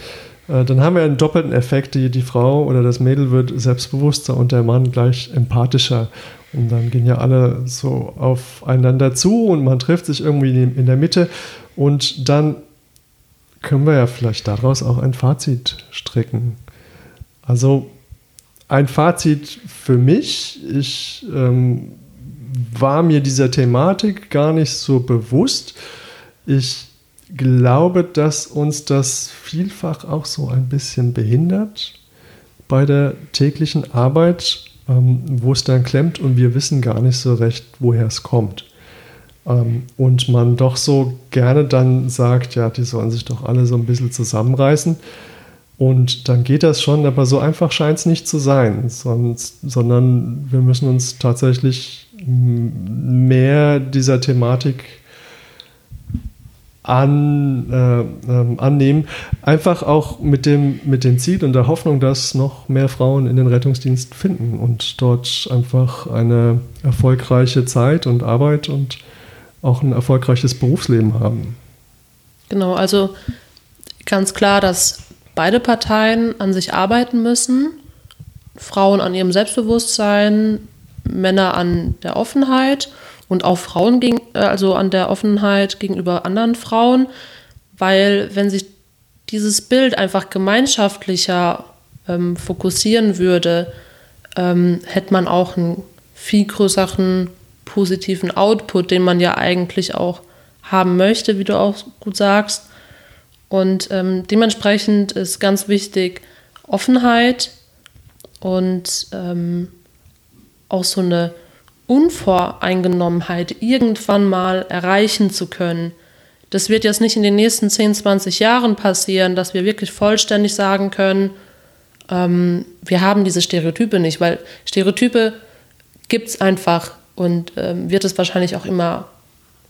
äh, dann haben wir einen doppelten Effekt. Die, die Frau oder das Mädel wird selbstbewusster und der Mann gleich empathischer. Und dann gehen ja alle so aufeinander zu und man trifft sich irgendwie in der Mitte. Und dann können wir ja vielleicht daraus auch ein Fazit stricken. Also ein Fazit für mich, ich ähm, war mir dieser Thematik gar nicht so bewusst. Ich glaube, dass uns das vielfach auch so ein bisschen behindert bei der täglichen Arbeit, ähm, wo es dann klemmt und wir wissen gar nicht so recht, woher es kommt. Ähm, und man doch so gerne dann sagt, ja, die sollen sich doch alle so ein bisschen zusammenreißen. Und dann geht das schon, aber so einfach scheint es nicht zu sein, sonst, sondern wir müssen uns tatsächlich mehr dieser Thematik an, äh, äh, annehmen. Einfach auch mit dem, mit dem Ziel und der Hoffnung, dass noch mehr Frauen in den Rettungsdienst finden und dort einfach eine erfolgreiche Zeit und Arbeit und auch ein erfolgreiches Berufsleben haben. Genau, also ganz klar, dass beide Parteien an sich arbeiten müssen. Frauen an ihrem Selbstbewusstsein, Männer an der Offenheit und auch Frauen gegen, äh, also an der Offenheit gegenüber anderen Frauen, weil wenn sich dieses Bild einfach gemeinschaftlicher ähm, fokussieren würde, ähm, hätte man auch einen viel größeren positiven Output, den man ja eigentlich auch haben möchte, wie du auch gut sagst. Und ähm, dementsprechend ist ganz wichtig Offenheit und ähm, auch so eine Unvoreingenommenheit irgendwann mal erreichen zu können. Das wird jetzt nicht in den nächsten 10, 20 Jahren passieren, dass wir wirklich vollständig sagen können, ähm, wir haben diese Stereotype nicht, weil Stereotype gibt es einfach und ähm, wird es wahrscheinlich auch immer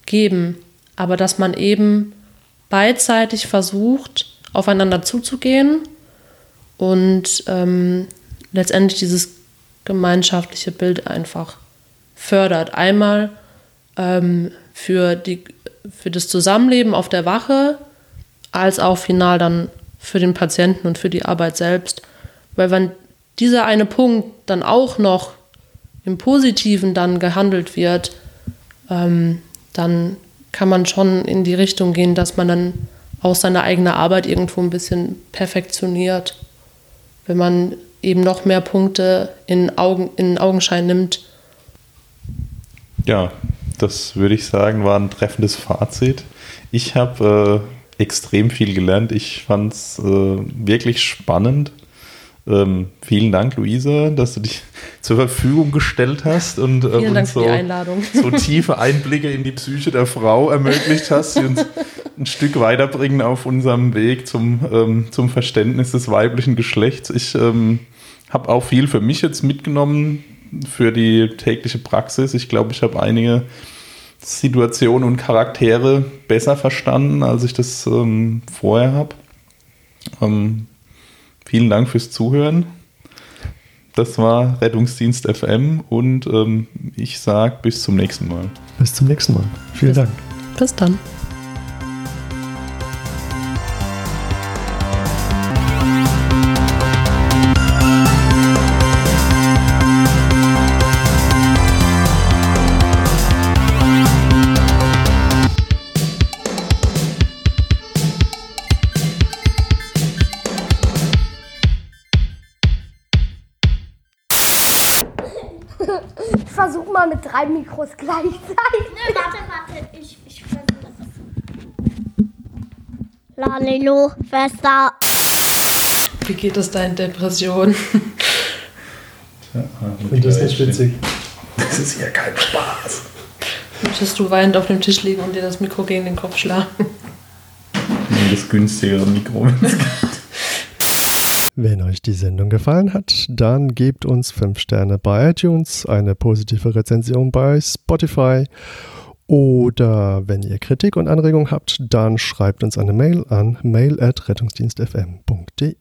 geben. Aber dass man eben beidseitig versucht, aufeinander zuzugehen und ähm, letztendlich dieses gemeinschaftliche Bild einfach fördert. Einmal ähm, für, die, für das Zusammenleben auf der Wache, als auch final dann für den Patienten und für die Arbeit selbst. Weil wenn dieser eine Punkt dann auch noch im Positiven dann gehandelt wird, ähm, dann kann man schon in die Richtung gehen, dass man dann auch seine eigene Arbeit irgendwo ein bisschen perfektioniert. Wenn man eben noch mehr Punkte in, Augen, in Augenschein nimmt, ja, das würde ich sagen, war ein treffendes Fazit. Ich habe äh, extrem viel gelernt. Ich fand es äh, wirklich spannend. Ähm, vielen Dank, Luisa, dass du dich zur Verfügung gestellt hast und äh, uns so, so, tiefe Einblicke in die Psyche der Frau ermöglicht hast, die uns ein Stück weiterbringen auf unserem Weg zum, ähm, zum Verständnis des weiblichen Geschlechts. Ich ähm, habe auch viel für mich jetzt mitgenommen, für die tägliche Praxis. Ich glaube, ich habe einige Situationen und Charaktere besser verstanden, als ich das ähm, vorher habe. Ähm, vielen Dank fürs Zuhören. Das war Rettungsdienst FM und ähm, ich sage bis zum nächsten Mal. Bis zum nächsten Mal. Vielen bis, Dank. Bis dann. Mikros gleichzeitig. Ne, warte, warte. Ich, ich versuche das. Lalilo, Schwester. Wie geht es deinen Depressionen? Ja, ich finde das nicht witzig. Das ist ja kein Spaß. Möchtest du weinend auf dem Tisch liegen und dir das Mikro gegen den Kopf schlagen? Das günstigere Mikro. Wenn euch die Sendung gefallen hat, dann gebt uns 5 Sterne bei iTunes, eine positive Rezension bei Spotify oder wenn ihr Kritik und Anregungen habt, dann schreibt uns eine Mail an mail@rettungsdienstfm.de.